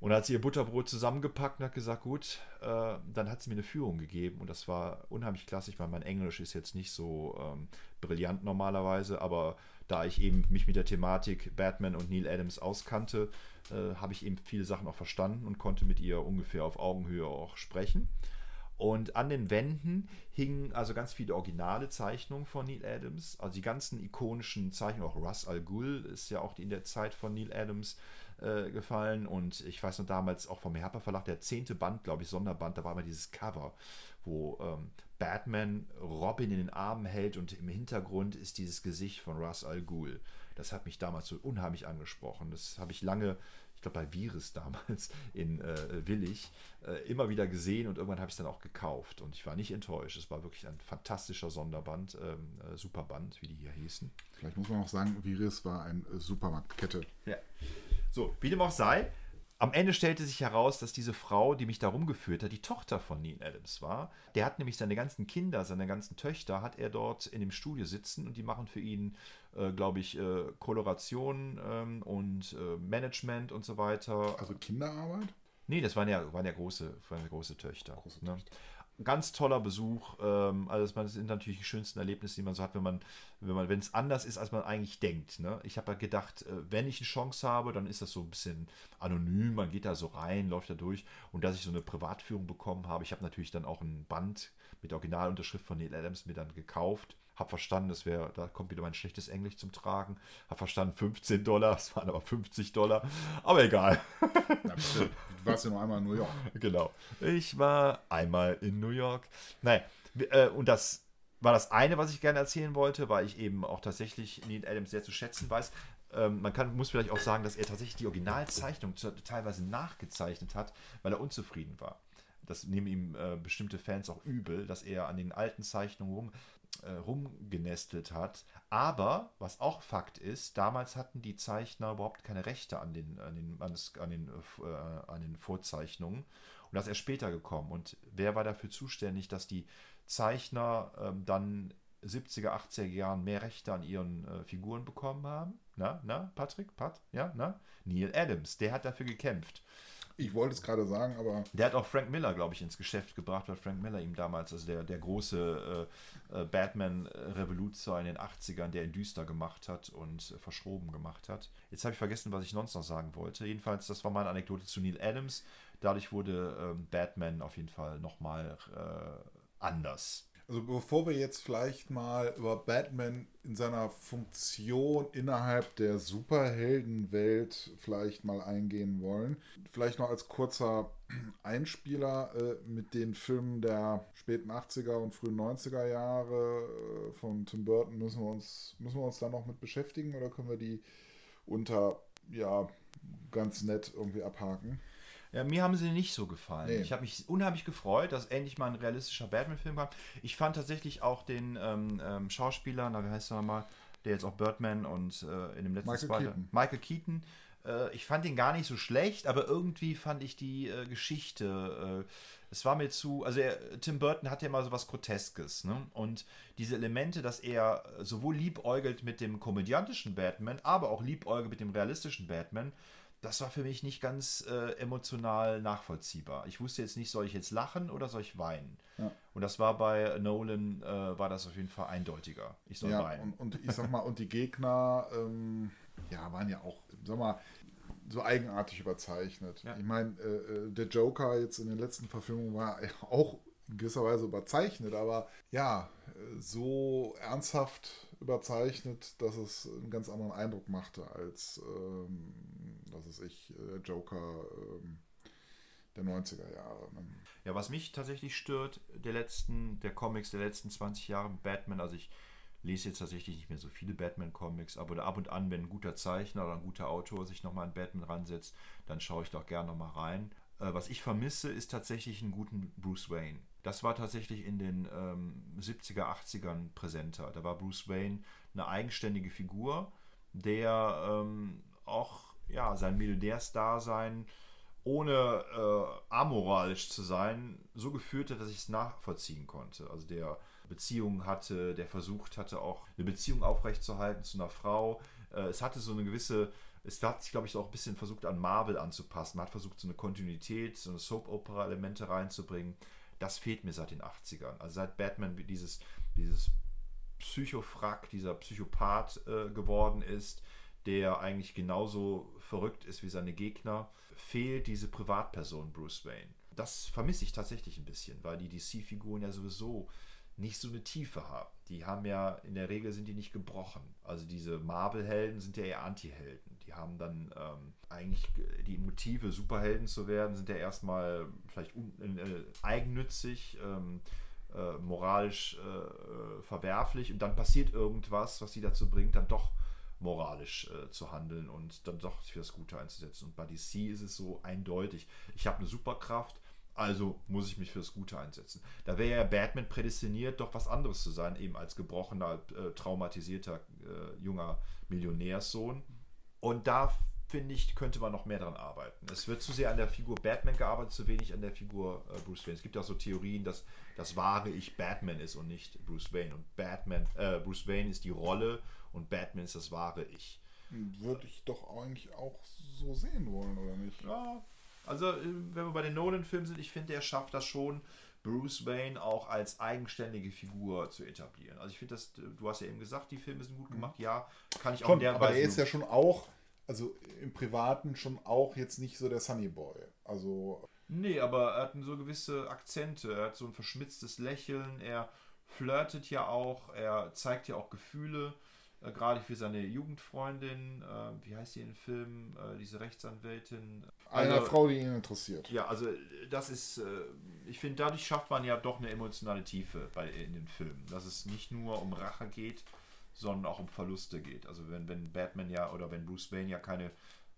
Und dann hat sie ihr Butterbrot zusammengepackt und hat gesagt, gut, äh, dann hat sie mir eine Führung gegeben und das war unheimlich klassisch, weil mein Englisch ist jetzt nicht so ähm, brillant normalerweise, aber da ich eben mich mit der Thematik Batman und Neil Adams auskannte, äh, habe ich eben viele Sachen auch verstanden und konnte mit ihr ungefähr auf Augenhöhe auch sprechen. Und an den Wänden hingen also ganz viele originale Zeichnungen von Neil Adams. Also die ganzen ikonischen Zeichnungen, auch Russ Al Ghul ist ja auch in der Zeit von Neil Adams äh, gefallen. Und ich weiß noch damals auch vom Herper Verlag, der zehnte Band, glaube ich, Sonderband, da war immer dieses Cover, wo ähm, Batman Robin in den Armen hält und im Hintergrund ist dieses Gesicht von Russ Al Ghul. Das hat mich damals so unheimlich angesprochen. Das habe ich lange, ich glaube bei Virus damals in äh, Willig, äh, immer wieder gesehen und irgendwann habe ich es dann auch gekauft und ich war nicht enttäuscht. Es war wirklich ein fantastischer Sonderband, ähm, äh, Superband, wie die hier hießen. Vielleicht muss man auch sagen, Viris war eine äh, Supermarktkette. Ja. So, wie dem auch sei, am Ende stellte sich heraus, dass diese Frau, die mich da rumgeführt hat, die Tochter von Neil Adams war. Der hat nämlich seine ganzen Kinder, seine ganzen Töchter, hat er dort in dem Studio sitzen und die machen für ihn, äh, glaube ich, äh, Koloration ähm, und äh, Management und so weiter. Also Kinderarbeit? Nee, das waren ja, waren ja große, waren ja große Töchter. Große ne? Töchter. Ganz toller Besuch. Ähm, also das sind natürlich die schönsten Erlebnisse, die man so hat, wenn man, wenn man, wenn es anders ist, als man eigentlich denkt. Ne? Ich habe ja gedacht, äh, wenn ich eine Chance habe, dann ist das so ein bisschen anonym. Man geht da so rein, läuft da durch. Und dass ich so eine Privatführung bekommen habe, ich habe natürlich dann auch ein Band mit Originalunterschrift von Neil Adams mir dann gekauft. Hab verstanden, das wäre, da kommt wieder mein schlechtes Englisch zum Tragen. Hab verstanden, 15 Dollar, es waren aber 50 Dollar. Aber egal. Ja, du warst ja nur einmal in New York. Genau. Ich war einmal in New York. Nein, äh, und das war das eine, was ich gerne erzählen wollte, weil ich eben auch tatsächlich Neil Adams sehr zu schätzen weiß. Ähm, man kann, muss vielleicht auch sagen, dass er tatsächlich die Originalzeichnung teilweise nachgezeichnet hat, weil er unzufrieden war. Das nehmen ihm äh, bestimmte Fans auch übel, dass er an den alten Zeichnungen rum, äh, rumgenestelt hat. Aber, was auch Fakt ist, damals hatten die Zeichner überhaupt keine Rechte an den, an den, an das, an den, äh, an den Vorzeichnungen. Und das ist erst später gekommen. Und wer war dafür zuständig, dass die Zeichner ähm, dann 70er, 80er Jahren mehr Rechte an ihren äh, Figuren bekommen haben? Na, na, Patrick, Pat, ja, na? Neil Adams, der hat dafür gekämpft. Ich wollte es gerade sagen, aber Der hat auch Frank Miller, glaube ich, ins Geschäft gebracht, weil Frank Miller ihm damals, also der, der große äh, äh, Batman-Revoluzer in den 80ern, der ihn düster gemacht hat und äh, verschroben gemacht hat. Jetzt habe ich vergessen, was ich sonst noch sagen wollte. Jedenfalls, das war meine Anekdote zu Neil Adams. Dadurch wurde ähm, Batman auf jeden Fall nochmal äh, anders. Also bevor wir jetzt vielleicht mal über Batman in seiner Funktion innerhalb der Superheldenwelt vielleicht mal eingehen wollen, vielleicht noch als kurzer Einspieler äh, mit den Filmen der späten 80er und frühen 90er Jahre äh, von Tim Burton müssen wir uns müssen wir uns da noch mit beschäftigen oder können wir die unter ja ganz nett irgendwie abhaken? Ja, mir haben sie nicht so gefallen. Nee. Ich habe mich unheimlich gefreut, dass endlich mal ein realistischer Batman-Film kam. Ich fand tatsächlich auch den ähm, ähm, Schauspieler, na, wie heißt er mal, der jetzt auch Birdman und äh, in dem letzten Michael Spider- Keaton. Michael Keaton Äh, ich fand ihn gar nicht so schlecht, aber irgendwie fand ich die äh, Geschichte. Äh, es war mir zu. Also, er, Tim Burton hat ja immer so was Groteskes. Ne? Und diese Elemente, dass er sowohl liebäugelt mit dem komödiantischen Batman, aber auch liebäugelt mit dem realistischen Batman, das war für mich nicht ganz äh, emotional nachvollziehbar. Ich wusste jetzt nicht, soll ich jetzt lachen oder soll ich weinen? Ja. Und das war bei Nolan, äh, war das auf jeden Fall eindeutiger. Ich soll ja, weinen. Und, und ich sag mal, und die Gegner, ähm, ja, waren ja auch, sag mal, so eigenartig überzeichnet. Ja. Ich meine, äh, äh, der Joker jetzt in den letzten Verfilmungen war auch in gewisser Weise überzeichnet, aber ja, so ernsthaft überzeichnet, dass es einen ganz anderen Eindruck machte als, ähm, was weiß ich, Joker ähm, der 90er Jahre. Ne? Ja, was mich tatsächlich stört, der letzten, der Comics der letzten 20 Jahre Batman, also ich lese jetzt tatsächlich nicht mehr so viele Batman-Comics, aber ab und an, wenn ein guter Zeichner oder ein guter Autor sich nochmal an Batman ransetzt, dann schaue ich doch gerne nochmal rein. Äh, was ich vermisse, ist tatsächlich einen guten Bruce Wayne. Das war tatsächlich in den ähm, 70er, 80ern präsenter. Da war Bruce Wayne eine eigenständige Figur, der ähm, auch ja, sein Milliardärsdasein ohne äh, amoralisch zu sein, so geführt hat, dass ich es nachvollziehen konnte. Also der Beziehungen hatte, der versucht hatte, auch eine Beziehung aufrechtzuerhalten zu einer Frau. Äh, es hatte so eine gewisse, es hat sich, glaube ich, auch ein bisschen versucht, an Marvel anzupassen. Man hat versucht, so eine Kontinuität, so eine Soap-Opera-Elemente reinzubringen. Das fehlt mir seit den 80ern. Also seit Batman dieses, dieses Psychofrack, dieser Psychopath äh, geworden ist, der eigentlich genauso verrückt ist wie seine Gegner, fehlt diese Privatperson Bruce Wayne. Das vermisse ich tatsächlich ein bisschen, weil die DC-Figuren ja sowieso nicht so eine Tiefe haben. Die haben ja, in der Regel sind die nicht gebrochen. Also diese Marvel-Helden sind ja eher Anti-Helden. Die haben dann ähm, eigentlich die Motive, Superhelden zu werden, sind ja erstmal vielleicht un, äh, eigennützig, ähm, äh, moralisch äh, verwerflich und dann passiert irgendwas, was sie dazu bringt, dann doch moralisch äh, zu handeln und dann doch für das Gute einzusetzen. Und bei DC ist es so eindeutig. Ich habe eine Superkraft, also muss ich mich für das Gute einsetzen. Da wäre ja Batman prädestiniert, doch was anderes zu sein, eben als gebrochener, äh, traumatisierter äh, junger Millionärssohn. Und da finde ich, könnte man noch mehr daran arbeiten. Es wird zu sehr an der Figur Batman gearbeitet, zu wenig an der Figur äh, Bruce Wayne. Es gibt auch so Theorien, dass das wahre Ich Batman ist und nicht Bruce Wayne. Und Batman, äh, Bruce Wayne ist die Rolle und Batman ist das wahre Ich. Würde ich doch eigentlich auch so sehen wollen, oder nicht? Ja, also, äh, wenn wir bei den Nolan-Filmen sind, ich finde, er schafft das schon, Bruce Wayne auch als eigenständige Figur zu etablieren. Also ich finde das, du hast ja eben gesagt, die Filme sind gut mhm. gemacht, ja, kann ich auch Komm, in der aber Weise. er ist ja schon auch, also im Privaten schon auch jetzt nicht so der Sunny Boy. Also. Nee, aber er hat so gewisse Akzente, er hat so ein verschmitztes Lächeln, er flirtet ja auch, er zeigt ja auch Gefühle äh, gerade für seine Jugendfreundin, äh, wie heißt sie im Film, äh, diese Rechtsanwältin. Eine also, Frau, die ihn interessiert. Ja, also das ist, äh, ich finde, dadurch schafft man ja doch eine emotionale Tiefe bei, in den Filmen, dass es nicht nur um Rache geht, sondern auch um Verluste geht. Also wenn, wenn Batman ja oder wenn Bruce Wayne ja keine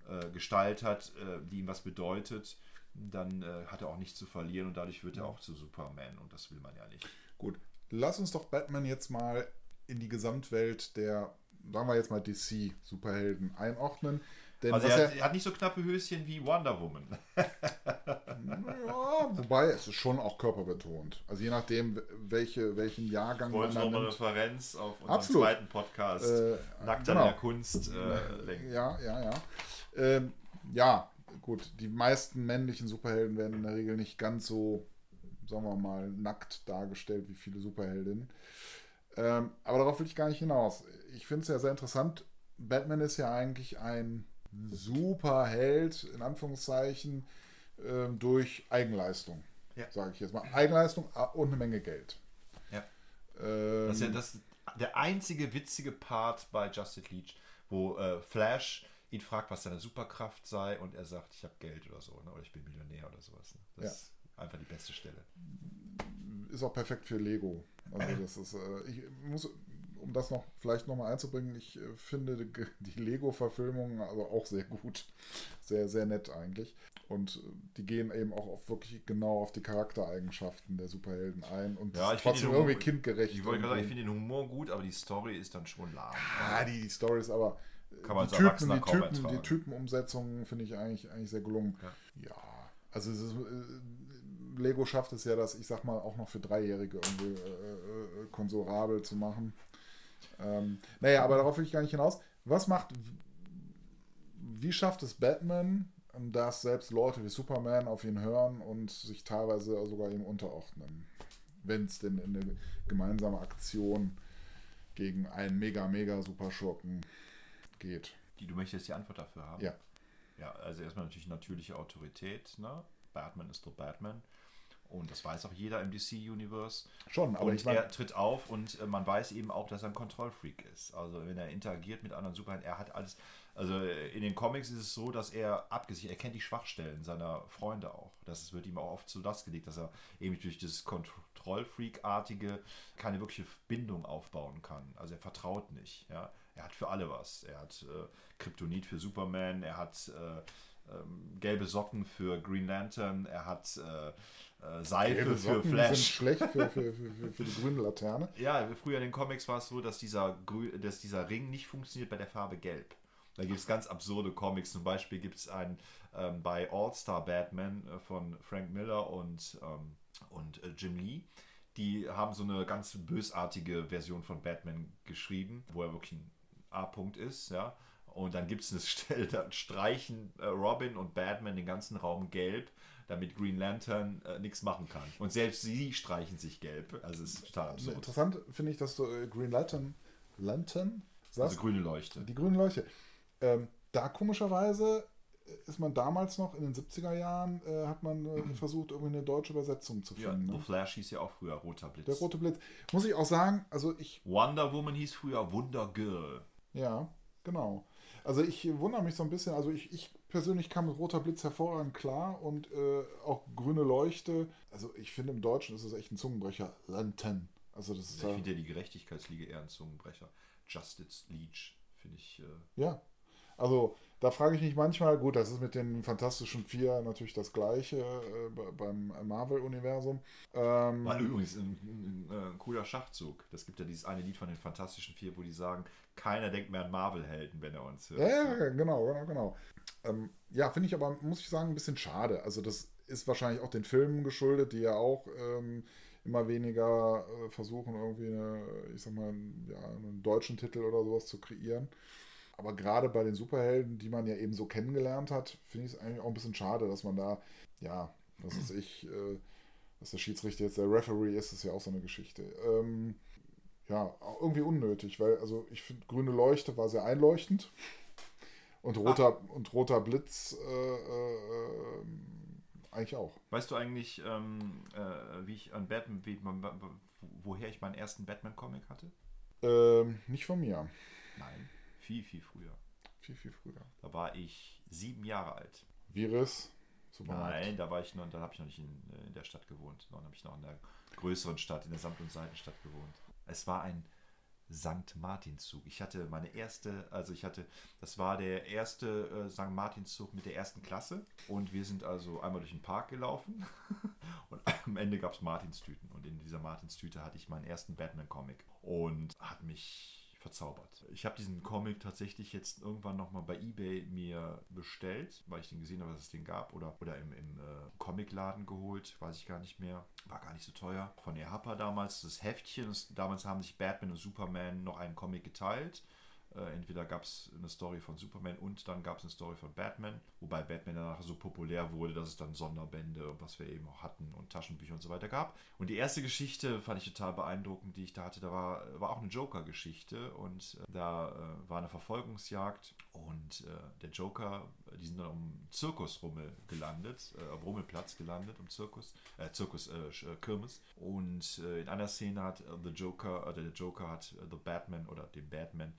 äh, Gestalt hat, äh, die ihm was bedeutet, dann hat er auch nichts zu verlieren und dadurch wird er auch zu Superman und das will man ja nicht. Gut, lass uns doch Batman jetzt mal in die Gesamtwelt der, sagen wir jetzt mal DC-Superhelden einordnen. Denn also er hat, er hat, nicht so knappe Höschen wie Wonder Woman. ja, wobei es ist schon auch körperbetont. Also je nachdem, welche, welchen Jahrgang Wollte man eine Referenz auf unseren Absolut. zweiten Podcast äh, Nackt genau. an der Kunst äh, lenken. Ja, ja, ja. Ähm, ja, gut. Die meisten männlichen Superhelden werden in der Regel nicht ganz so, sagen wir mal, nackt dargestellt wie viele Superheldinnen. Ähm, aber darauf will ich gar nicht hinaus. Ich finde es ja sehr interessant. Batman ist ja eigentlich ein Superheld, in Anführungszeichen, äh, durch Eigenleistung. Ja. Sage ich jetzt mal. Eigenleistung und eine Menge Geld. Ja. Ähm, das ist ja das, der einzige witzige Part bei Justice League, wo äh, Flash ihn fragt, was seine Superkraft sei und er sagt, ich habe Geld oder so, ne? oder ich bin Millionär oder sowas. Ne? Das ja. ist einfach die beste Stelle. Ist auch perfekt für Lego. Also das ist, äh, ich muss, um das noch vielleicht nochmal einzubringen, ich äh, finde die Lego-Verfilmung also auch sehr gut. Sehr, sehr nett eigentlich. Und äh, die gehen eben auch auf wirklich genau auf die Charaktereigenschaften der Superhelden ein und ja, trotzdem irgendwie kindgerecht. Ich wollte gerade sagen, ich finde den Humor gut, aber die Story ist dann schon lahm. Ja, die, die Story ist aber Kann man die Typen, die, Typen, die ertragen. Typenumsetzung finde ich eigentlich, eigentlich sehr gelungen. Ja. Ja, also ist, äh, Lego schafft es ja, das, ich sag mal, auch noch für Dreijährige irgendwie äh, äh, konsolabel zu machen. Ähm, naja, aber darauf will ich gar nicht hinaus. Was macht, wie schafft es Batman, dass selbst Leute wie Superman auf ihn hören und sich teilweise sogar ihm unterordnen? Wenn es denn in eine gemeinsame Aktion gegen einen mega, mega Superschurken geht. Die, du möchtest die Antwort dafür haben? Ja. Ja, also erstmal natürlich natürliche Autorität. Ne? Batman ist der Batman. Und das weiß auch jeder im DC-Universe. Schon, aber und ich meine, er tritt auf und äh, man weiß eben auch, dass er ein Kontrollfreak ist. Also wenn er interagiert mit anderen Superhelden, er hat alles. Also äh, in den Comics ist es so, dass er abgesichert, er kennt die Schwachstellen seiner Freunde auch. Das wird ihm auch oft zu Last gelegt, dass er eben durch das Kontrollfreak-artige keine wirkliche Bindung aufbauen kann. Also er vertraut nicht. Ja? Er hat für alle was. Er hat äh, Kryptonit für Superman, er hat äh, ähm, gelbe Socken für Green Lantern, er hat äh, äh, Seife gelbe für Socken sind Flash. schlecht für, für, für, für, die grüne Laterne. Ja, früher in den Comics war es so, dass dieser, Grü dass dieser Ring nicht funktioniert bei der Farbe Gelb. Da gibt es ganz absurde Comics. Zum Beispiel gibt es einen ähm, bei All-Star Batman äh, von Frank Miller und, ähm, und äh, Jim Lee. Die haben so eine ganz bösartige Version von Batman geschrieben, wo er wirklich ein A-Punkt ist, ja. Und dann gibt es eine Stelle, da streichen äh, Robin und Batman den ganzen Raum gelb, damit Green Lantern äh, nichts machen kann. Und selbst sie streichen sich gelb. Also es ist total absurd. Interessant finde ich, dass du äh, Green Lantern, Lantern sagst, Also grüne Leuchte. die grüne Leuchte. Ähm, da komischerweise ist man damals noch in den 70er Jahren, äh, hat man äh, versucht, irgendwie eine deutsche Übersetzung zu Ja, finden. The ne? Flash hieß ja auch früher Roter Blitz. Der rote Blitz. Muss ich auch sagen, also ich, Wonder Woman hieß früher Wonder Girl. ja, genau. Also ich wundere mich so ein bisschen, also ich, ich persönlich kam roter Blitz hervorragend klar und äh, auch grüne Leuchte. Also ich finde im Deutschen ist es echt ein Zungenbrecher. Lantern. Also das ist Ich finde ja die Gerechtigkeitsliga eher ein Zungenbrecher. Justice Leech, finde ich. Äh, ja. Also da frage ich mich manchmal, gut, das ist mit den Fantastischen Vier natürlich das gleiche äh, be- beim Marvel-Universum. Ähm, war übrigens ein, ein, ein, ein cooler Schachzug. Das gibt ja dieses eine Lied von den Fantastischen Vier, wo die sagen, keiner denkt mehr an Marvel-Helden, wenn er uns hört. Ja, ja, ja, genau, genau, genau. Ähm, ja, finde ich aber, muss ich sagen, ein bisschen schade. Also das ist wahrscheinlich auch den Filmen geschuldet, die ja auch ähm, immer weniger äh, versuchen, irgendwie eine, ich sag mal, ja, einen deutschen Titel oder sowas zu kreieren. Aber gerade bei den Superhelden, die man ja eben so kennengelernt hat, finde ich es eigentlich auch ein bisschen schade, dass man da, ja, was ist ich, äh, dass der Schiedsrichter jetzt der Referee ist, ist ja auch so eine Geschichte. Ähm, ja, irgendwie unnötig, weil, also ich finde, grüne Leuchte war sehr einleuchtend. Und roter, und roter Blitz äh, äh, eigentlich auch. Weißt du eigentlich, ähm, äh, wie ich an Batman, wie, woher ich meinen ersten Batman-Comic hatte? Ähm, nicht von mir. Nein, viel, viel früher. Viel, viel früher. Da war ich sieben Jahre alt. Virus. Supermarkt. Nein, da war ich noch, da habe ich noch nicht in, äh, in der Stadt gewohnt. Dann habe ich noch in der größeren Stadt, in der Samt- und Seitenstadt gewohnt. Es war ein St. Martinszug. Ich hatte meine erste, also ich hatte, das war der erste äh, St. Martinszug mit der ersten Klasse und wir sind also einmal durch den Park gelaufen und am Ende gab es Martinstüten und in dieser Martinstüte hatte ich meinen ersten Batman-Comic und hat mich verzaubert. Ich habe diesen Comic tatsächlich jetzt irgendwann nochmal bei Ebay mir bestellt, weil ich den gesehen habe, dass es den gab oder, oder im, im äh, Comicladen geholt, weiß ich gar nicht mehr. War gar nicht so teuer. Von der Happer damals, das Heftchen, das, damals haben sich Batman und Superman noch einen Comic geteilt. Äh, entweder gab es eine Story von Superman und dann gab es eine Story von Batman, wobei Batman danach so populär wurde, dass es dann Sonderbände und was wir eben auch hatten und Taschenbücher und so weiter gab. Und die erste Geschichte fand ich total beeindruckend, die ich da hatte, da war, war auch eine Joker-Geschichte und äh, da äh, war eine Verfolgungsjagd und äh, der Joker, die sind dann um Zirkusrummel gelandet, äh, am Rummelplatz gelandet, um Zirkus, äh, Zirkus, Kirmes. Und in einer Szene hat The Joker, der Joker hat The Batman oder dem Batman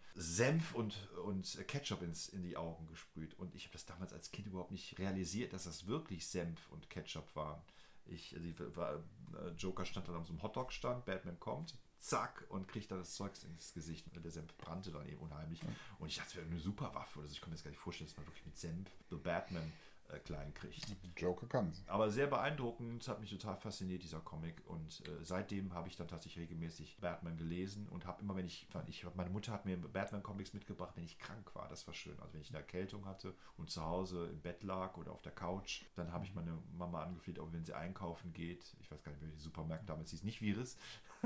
Senf und, und Ketchup ins, in die Augen gesprüht. Und ich habe das damals als Kind überhaupt nicht realisiert, dass das wirklich Senf und Ketchup waren. Ich, die, war, äh, Joker stand dann auf so einem Hotdog-Stand, Batman kommt, zack, und kriegt dann das Zeugs ins Gesicht. Und der Senf brannte dann eben unheimlich. Und ich dachte, es wäre eine super Waffe oder so. Ich konnte mir das gar nicht vorstellen, dass man wirklich mit Senf The Batman äh, klein kriegt. Joker kann's. Aber sehr beeindruckend, hat mich total fasziniert, dieser Comic. Und äh, seitdem habe ich dann tatsächlich regelmäßig Batman gelesen und habe immer, wenn ich, ich, meine Mutter hat mir Batman-Comics mitgebracht, wenn ich krank war. Das war schön. Also wenn ich eine Erkältung hatte und zu Hause im Bett lag oder auf der Couch, dann habe ich meine Mama angefleht, ob wenn sie einkaufen geht, ich weiß gar nicht, welche Supermärkte damals hieß, nicht Virus,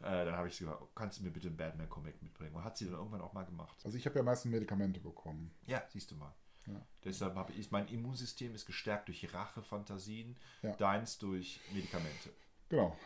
äh, dann habe ich gesagt, kannst du mir bitte einen Batman-Comic mitbringen? Und hat sie dann irgendwann auch mal gemacht. Also ich habe ja meistens Medikamente bekommen. Ja, siehst du mal. Ja. Deshalb habe ich, mein Immunsystem ist gestärkt durch Rachefantasien, ja. deins durch Medikamente. Genau,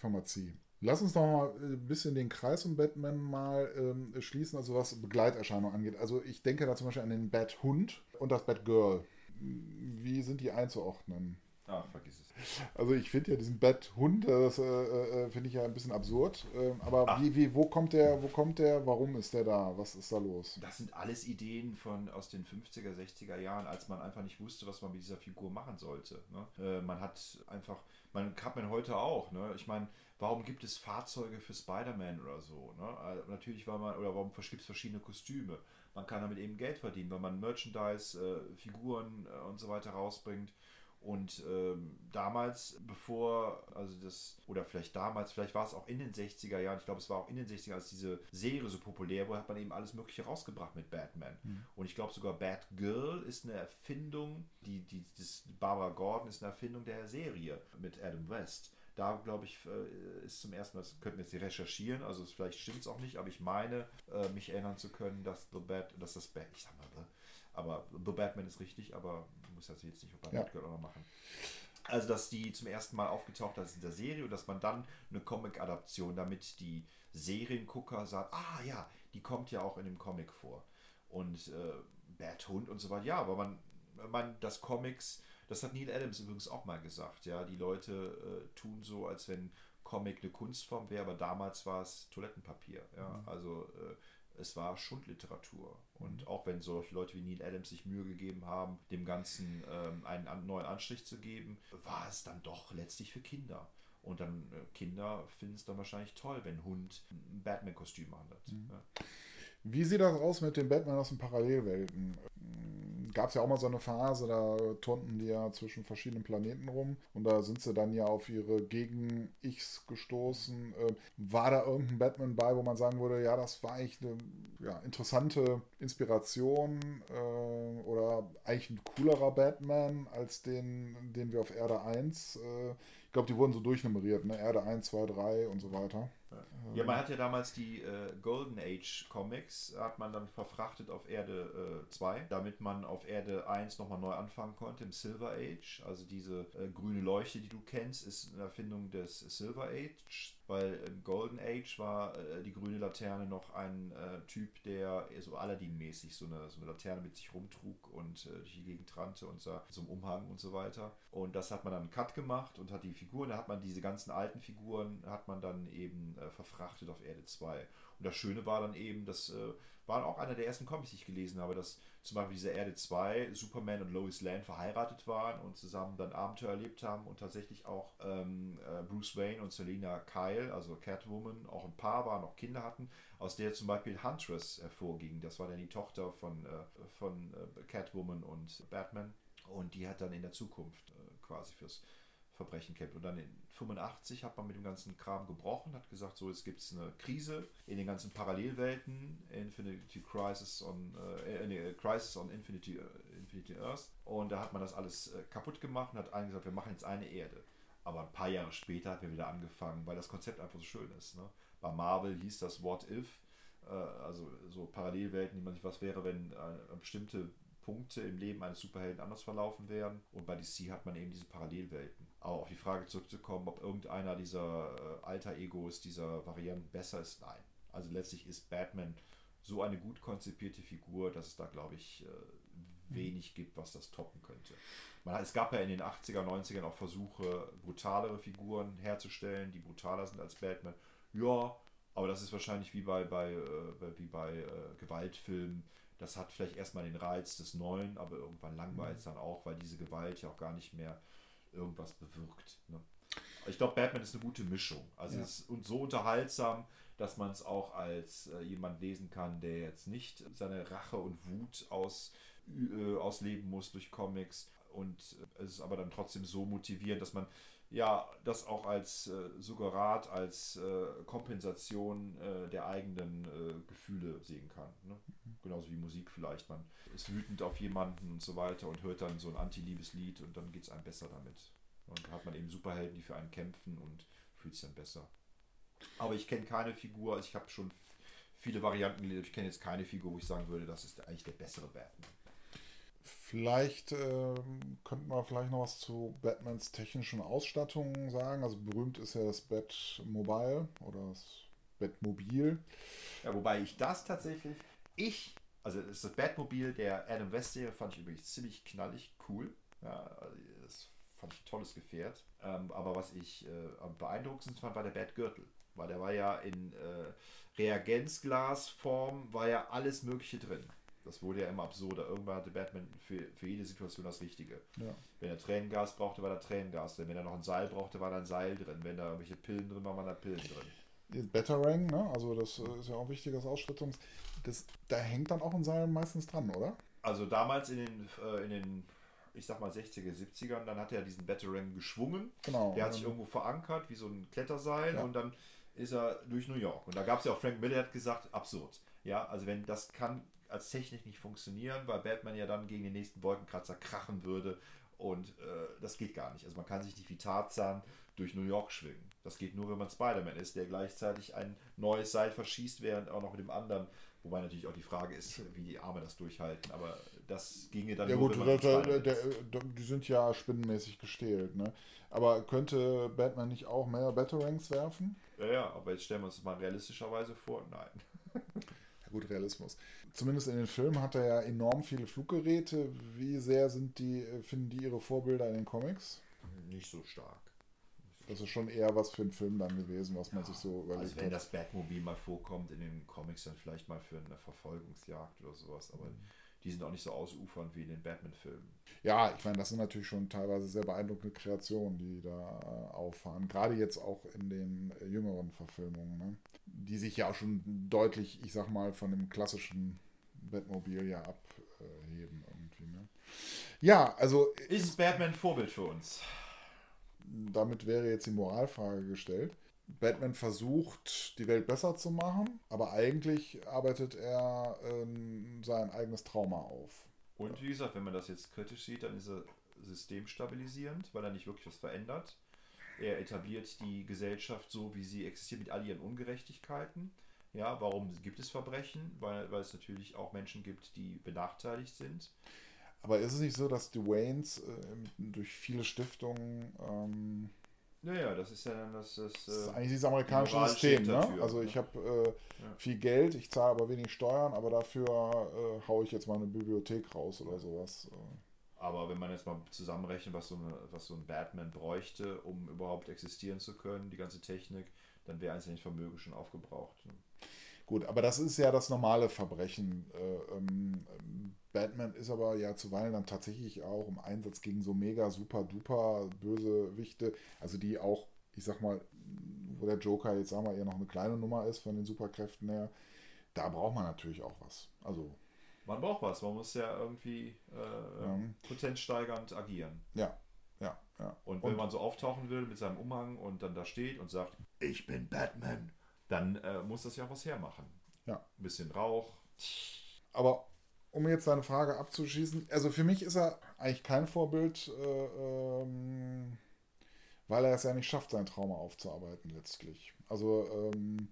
Pharmazie. Lass uns noch mal ein bisschen den Kreis um Batman mal ähm, schließen, also was Begleiterscheinungen angeht. Also ich denke da zum Beispiel an den Bat-Hund und das Bat-Girl. Wie sind die einzuordnen? Ah, vergiss es. Also ich finde ja diesen Betthund, das äh, äh, finde ich ja ein bisschen absurd. Äh, aber wie, wie, wo kommt der, wo kommt der, warum ist der da? Was ist da los? Das sind alles Ideen von aus den 50er, 60er Jahren, als man einfach nicht wusste, was man mit dieser Figur machen sollte. Ne? Äh, man hat einfach, man hat man heute auch, ne? Ich meine, warum gibt es Fahrzeuge für Spider-Man oder so? Ne? Äh, natürlich, weil man, oder warum gibt es verschiedene Kostüme? Man kann damit eben Geld verdienen, weil man Merchandise, äh, Figuren und so weiter rausbringt. Und ähm, damals, bevor, also das, oder vielleicht damals, vielleicht war es auch in den 60er Jahren, ich glaube, es war auch in den 60er, als diese Serie so populär war, hat man eben alles Mögliche rausgebracht mit Batman. Mhm. Und ich glaube sogar Batgirl ist eine Erfindung, die, die, das Barbara Gordon ist eine Erfindung der Serie mit Adam West. Da, glaube ich, äh, ist zum ersten Mal, das könnten wir jetzt recherchieren, also vielleicht stimmt es auch nicht, aber ich meine, äh, mich erinnern zu können, dass The Bat, dass das Bat, ich sag mal, aber The Batman ist richtig, aber du musst das jetzt nicht bei ja. Batgirl auch noch machen. Also, dass die zum ersten Mal aufgetaucht ist in der Serie und dass man dann eine Comic-Adaption, damit die Seriengucker sagt, ah ja, die kommt ja auch in dem Comic vor. Und äh, Bathund und so weiter, ja, aber man, man, das Comics, das hat Neil Adams übrigens auch mal gesagt, ja, die Leute äh, tun so, als wenn Comic eine Kunstform wäre, aber damals war es Toilettenpapier, ja, mhm. also äh, es war Schundliteratur. Und mhm. auch wenn solche Leute wie Neil Adams sich Mühe gegeben haben, dem Ganzen ähm, einen neuen Anstrich zu geben, war es dann doch letztlich für Kinder. Und dann äh, Kinder finden es dann wahrscheinlich toll, wenn Hund ein Batman-Kostüm anhat. Mhm. Ja. Wie sieht das aus mit den Batman aus den Parallelwelten? Gab es ja auch mal so eine Phase, da turnten die ja zwischen verschiedenen Planeten rum und da sind sie dann ja auf ihre Gegen-Ichs gestoßen. Ähm, war da irgendein Batman bei, wo man sagen würde, ja, das war eigentlich eine ja, interessante Inspiration äh, oder eigentlich ein coolerer Batman als den, den wir auf Erde 1 äh, ich glaube, die wurden so durchnummeriert, ne? Erde 1, 2, 3 und so weiter. Ja, man hat ja damals die äh, Golden Age Comics, hat man dann verfrachtet auf Erde äh, 2, damit man auf Erde 1 nochmal neu anfangen konnte im Silver Age. Also diese äh, grüne Leuchte, die du kennst, ist eine Erfindung des Silver Age weil im Golden Age war äh, die grüne Laterne noch ein äh, Typ, der so Aladdin-mäßig so eine, so eine Laterne mit sich rumtrug und äh, durch die Gegend rannte und so, so einem Umhang und so weiter. Und das hat man dann einen Cut gemacht und hat die Figuren, da hat man diese ganzen alten Figuren, hat man dann eben äh, verfrachtet auf Erde 2. Und das Schöne war dann eben, das äh, war auch einer der ersten Comics, die ich gelesen habe, dass zum Beispiel diese Erde 2, Superman und Lois Lane verheiratet waren und zusammen dann Abenteuer erlebt haben und tatsächlich auch ähm, äh, Bruce Wayne und Selina Kyle, also Catwoman, auch ein Paar waren, auch Kinder hatten, aus der zum Beispiel Huntress hervorging. Das war dann die Tochter von, äh, von äh, Catwoman und Batman. Und die hat dann in der Zukunft äh, quasi fürs Verbrechen kämpft. Und dann in 85 hat man mit dem ganzen Kram gebrochen, hat gesagt, so jetzt gibt es eine Krise in den ganzen Parallelwelten, Infinity Crisis on, äh, nee, Crisis on Infinity, äh, Infinity Earth. Und da hat man das alles äh, kaputt gemacht und hat eigentlich gesagt, wir machen jetzt eine Erde. Aber ein paar Jahre später hat wir wieder angefangen, weil das Konzept einfach so schön ist. Ne? Bei Marvel hieß das What If, äh, also so Parallelwelten, die man sich, was wäre, wenn eine bestimmte Punkte im Leben eines Superhelden anders verlaufen wären. Und bei DC hat man eben diese Parallelwelten. Aber auf die Frage zurückzukommen, ob irgendeiner dieser äh, Alter-Egos, dieser Varianten besser ist, nein. Also letztlich ist Batman so eine gut konzipierte Figur, dass es da, glaube ich, äh, wenig gibt, was das toppen könnte. Man, es gab ja in den 80er, 90ern auch Versuche, brutalere Figuren herzustellen, die brutaler sind als Batman. Ja, aber das ist wahrscheinlich wie bei, bei, äh, wie bei äh, Gewaltfilmen das hat vielleicht erstmal den Reiz des Neuen, aber irgendwann langweilt es mhm. dann auch, weil diese Gewalt ja auch gar nicht mehr irgendwas bewirkt. Ne? Ich glaube, Batman ist eine gute Mischung. Also ja. es ist so unterhaltsam, dass man es auch als äh, jemand lesen kann, der jetzt nicht seine Rache und Wut aus, äh, ausleben muss durch Comics. und es ist aber dann trotzdem so motivierend, dass man ja das auch als äh, Suggerat, als äh, Kompensation äh, der eigenen äh, Gefühle sehen kann. Ne? Genauso wie Musik vielleicht. Man ist wütend auf jemanden und so weiter und hört dann so ein Anti-Liebeslied und dann geht es einem besser damit. Und dann hat man eben Superhelden, die für einen kämpfen und fühlt sich dann besser. Aber ich kenne keine Figur, also ich habe schon viele Varianten gelesen, ich kenne jetzt keine Figur, wo ich sagen würde, das ist eigentlich der bessere Batman. Vielleicht ähm, könnte man vielleicht noch was zu Batmans technischen Ausstattung sagen. Also berühmt ist ja das Batmobile oder das Batmobil. Ja, wobei ich das tatsächlich, ich, also das das Batmobil der Adam West Serie, fand ich übrigens ziemlich knallig, cool. Ja, also das fand ich ein tolles Gefährt. Ähm, aber was ich äh, am beeindruckendsten fand, war der Batgürtel. Weil der war ja in äh, Reagenzglasform, war ja alles Mögliche drin. Das wurde ja immer absurder. Irgendwann hatte Batman für, für jede Situation das Richtige. Ja. Wenn er Tränengas brauchte, war da Tränengas drin. Wenn er noch ein Seil brauchte, war da ein Seil drin. Wenn da irgendwelche Pillen drin waren, waren da Pillen drin. Batarang, ne? also das äh, ist ja auch ein wichtiges Ausstattungs. Das, da hängt dann auch ein Seil meistens dran, oder? Also damals in den, äh, in den ich sag mal 60er, 70ern, dann hat er diesen Batarang geschwungen. Genau. Der hat sich irgendwo verankert, wie so ein Kletterseil Ja. und dann ist er durch New York. Und da gab es ja auch Frank Miller, der hat gesagt, absurd. Ja, also wenn das kann als Technik nicht funktionieren, weil Batman ja dann gegen den nächsten Wolkenkratzer krachen würde und äh, das geht gar nicht. Also man kann sich nicht wie Tarzan durch New York schwingen. Das geht nur, wenn man Spider-Man ist, der gleichzeitig ein neues Seil verschießt, während auch noch mit dem anderen. Wobei natürlich auch die Frage ist, wie die Arme das durchhalten. Aber das ginge dann Ja nur, gut, da, Spider-Man der, ist. der, die sind ja spinnenmäßig gestählt. Ne? Aber könnte Batman nicht auch mehr Batarangs werfen? Ja, ja, aber jetzt stellen wir uns das mal realistischerweise vor. Nein. Ja gut, Realismus. Zumindest in den Filmen hat er ja enorm viele Fluggeräte. Wie sehr sind die, äh, finden die ihre Vorbilder in den Comics? Nicht so stark. Das ist schon eher was für einen Film dann gewesen, was man sich so überlegt Also wenn hat. das Batmobil mal vorkommt in den Comics, dann vielleicht mal für eine Verfolgungsjagd oder sowas. Aber die sind auch nicht so ausufernd wie in den Batman-Filmen. Ja, ich meine, das sind natürlich schon teilweise sehr beeindruckende Kreationen, die da äh, auffahren. Gerade jetzt auch in den äh, jüngeren Verfilmungen, ne? die sich ja auch schon deutlich, ich sag mal, von dem klassischen Batmobil ja abheben irgendwie. Ne? Ja, also Ist Batman Vorbild für uns? damit wäre jetzt die Moralfrage gestellt. Batman versucht, die Welt besser zu machen, aber eigentlich arbeitet er ähm, sein eigenes Trauma auf. Und wie gesagt, wenn man das jetzt kritisch sieht, dann ist er systemstabilisierend, weil er nicht wirklich was verändert. Er etabliert die Gesellschaft so, wie sie existiert, mit all ihren Ungerechtigkeiten. Ja, warum gibt es Verbrechen? Weil, weil es natürlich auch Menschen gibt, die benachteiligt sind. Aber ist es nicht so, dass die Waynes äh, durch viele Stiftungen, ähm, Naja, das ist ja dann das. das, das ist äh, eigentlich dieses amerikanische System, ne? Also ne? ich habe äh, Ja. viel Geld, ich zahle aber wenig Steuern, aber dafür äh, haue ich jetzt mal eine Bibliothek raus oder sowas. Äh, Aber wenn man jetzt mal zusammenrechnet, was so, eine, was so ein Batman bräuchte, um überhaupt existieren zu können, die ganze Technik, dann wäre eigentlich Vermögen schon aufgebraucht. ne? Gut, aber das ist ja das normale Verbrechen. Äh, ähm, Batman ist aber ja zuweilen dann tatsächlich auch im Einsatz gegen so mega, super, duper Bösewichte, also die auch, ich sag mal, wo der Joker jetzt, sagen wir, eher noch eine kleine Nummer ist von den Superkräften her, da braucht man natürlich auch was. Also, Man braucht was, man muss ja irgendwie äh, Ja. potenzsteigernd agieren. ja, ja, ja. Und wenn man so auftauchen will mit seinem Umhang und dann da steht und sagt, ich bin Batman, dann äh, muss das ja auch was hermachen. Ja. Ein bisschen Rauch. Aber um jetzt deine Frage abzuschließen, also für mich ist er eigentlich kein Vorbild, äh, ähm, weil er es ja nicht schafft, sein Trauma aufzuarbeiten letztlich. Also ähm,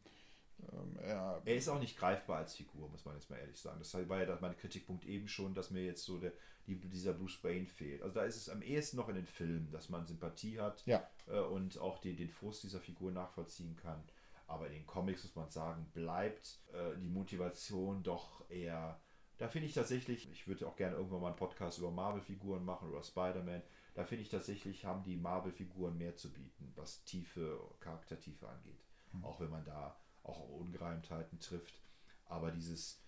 ähm, er, Er ist auch nicht greifbar als Figur, muss man jetzt mal ehrlich sagen. Das war ja mein Kritikpunkt eben schon, dass mir jetzt so der, die, dieser Bruce Wayne fehlt. Also da ist es am ehesten noch in den Filmen, dass man Sympathie hat Ja. äh, und auch den, den Frust dieser Figur nachvollziehen kann. Aber in den Comics muss man sagen, bleibt äh, die Motivation doch eher. Da finde ich tatsächlich, ich würde auch gerne irgendwann mal einen Podcast über Marvel-Figuren machen oder Spider-Man. Da finde ich tatsächlich, haben die Marvel-Figuren mehr zu bieten, was Tiefe, Charaktertiefe angeht. Auch wenn man da auch Ungereimtheiten trifft. Aber dieses,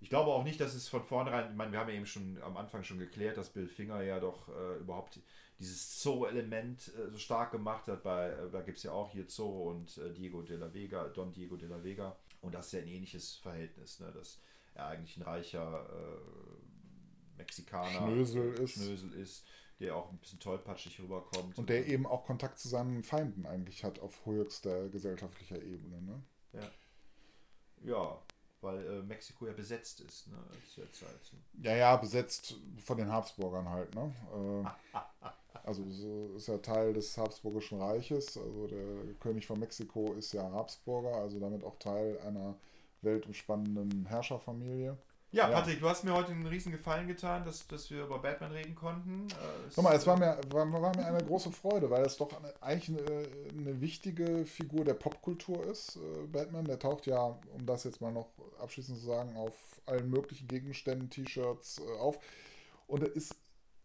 ich glaube auch nicht, dass es von vornherein, ich meine, wir haben ja eben schon am Anfang schon geklärt, dass Bill Finger ja doch äh, überhaupt dieses Zoo-Element äh, so stark gemacht hat. Bei, äh, da gibt es ja auch hier Zoo und äh, Diego de la Vega, Don Diego de la Vega. Und das ist ja ein ähnliches Verhältnis, ne? dass er eigentlich ein reicher Mexikaner Schnösel ist. Schnösel ist, der auch ein bisschen tollpatschig rüberkommt. Und der eben auch Kontakt zu seinen Feinden eigentlich hat auf höchster gesellschaftlicher Ebene. Ne? Ja, ja weil äh, Mexiko ja besetzt ist, ne, der Zeit. Ja, ja, besetzt von den Habsburgern halt, ne? Äh, also so ist ja Teil des Habsburgischen Reiches. Also der König von Mexiko ist ja Habsburger, also damit auch Teil einer weltumspannenden Herrscherfamilie. Ja. Patrick, du hast mir heute einen riesen Gefallen getan, dass, dass wir über Batman reden konnten. Äh, Guck mal, es war mir, war, war mir eine große Freude, weil es doch eine, eigentlich eine, eine wichtige Figur der Popkultur ist. Äh, Batman, der taucht ja, um das jetzt mal noch abschließend zu sagen, auf allen möglichen Gegenständen, T-Shirts äh, auf. Und er ist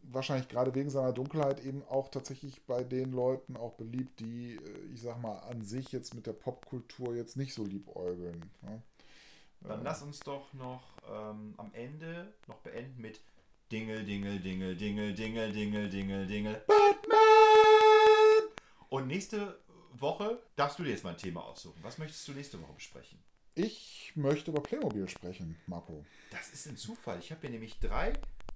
wahrscheinlich gerade wegen seiner Dunkelheit eben auch tatsächlich bei den Leuten auch beliebt, die, äh, ich sag mal, an sich jetzt mit der Popkultur jetzt nicht so liebäugeln. Ne? Dann lass uns doch noch ähm, am Ende noch beenden mit Dingel, Dingel, Dingel, Dingel, Dingel, Dingel, Dingel, Dingel. Batman! Und nächste Woche darfst du dir jetzt mal ein Thema aussuchen. Was möchtest du nächste Woche besprechen? Ich möchte über Playmobil sprechen, Marco. Das ist ein Zufall. Ich habe hier nämlich drei,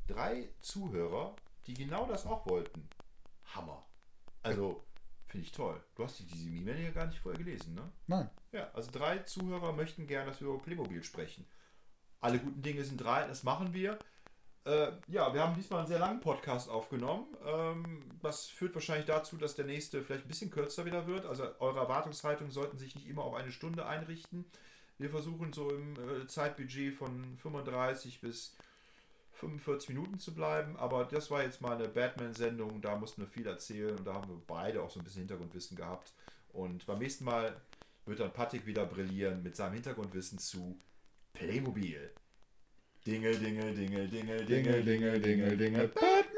drei Zuhörer, die genau das auch wollten. Hammer. Also finde ich toll. Du hast die, diese E-Mail ja gar nicht vorher gelesen, ne? Nein. Ja, also drei Zuhörer möchten gerne, dass wir über Playmobil sprechen. Alle guten Dinge sind drei, das machen wir. Äh, ja, wir haben diesmal einen sehr langen Podcast aufgenommen. Ähm, das führt wahrscheinlich dazu, dass der nächste vielleicht ein bisschen kürzer wieder wird. Also eure Erwartungshaltung sollten sich nicht immer auf eine Stunde einrichten. Wir versuchen so im äh, Zeitbudget von 35 bis 45 Minuten zu bleiben, aber das war jetzt mal eine Batman-Sendung, da mussten wir viel erzählen und da haben wir beide auch so ein bisschen Hintergrundwissen gehabt. Und beim nächsten Mal wird dann Patrick wieder brillieren mit seinem Hintergrundwissen zu Playmobil. Dingel, Dingel, Dingel, Dingel, Dingel, Dingel, Dingel, Dingel. Batman!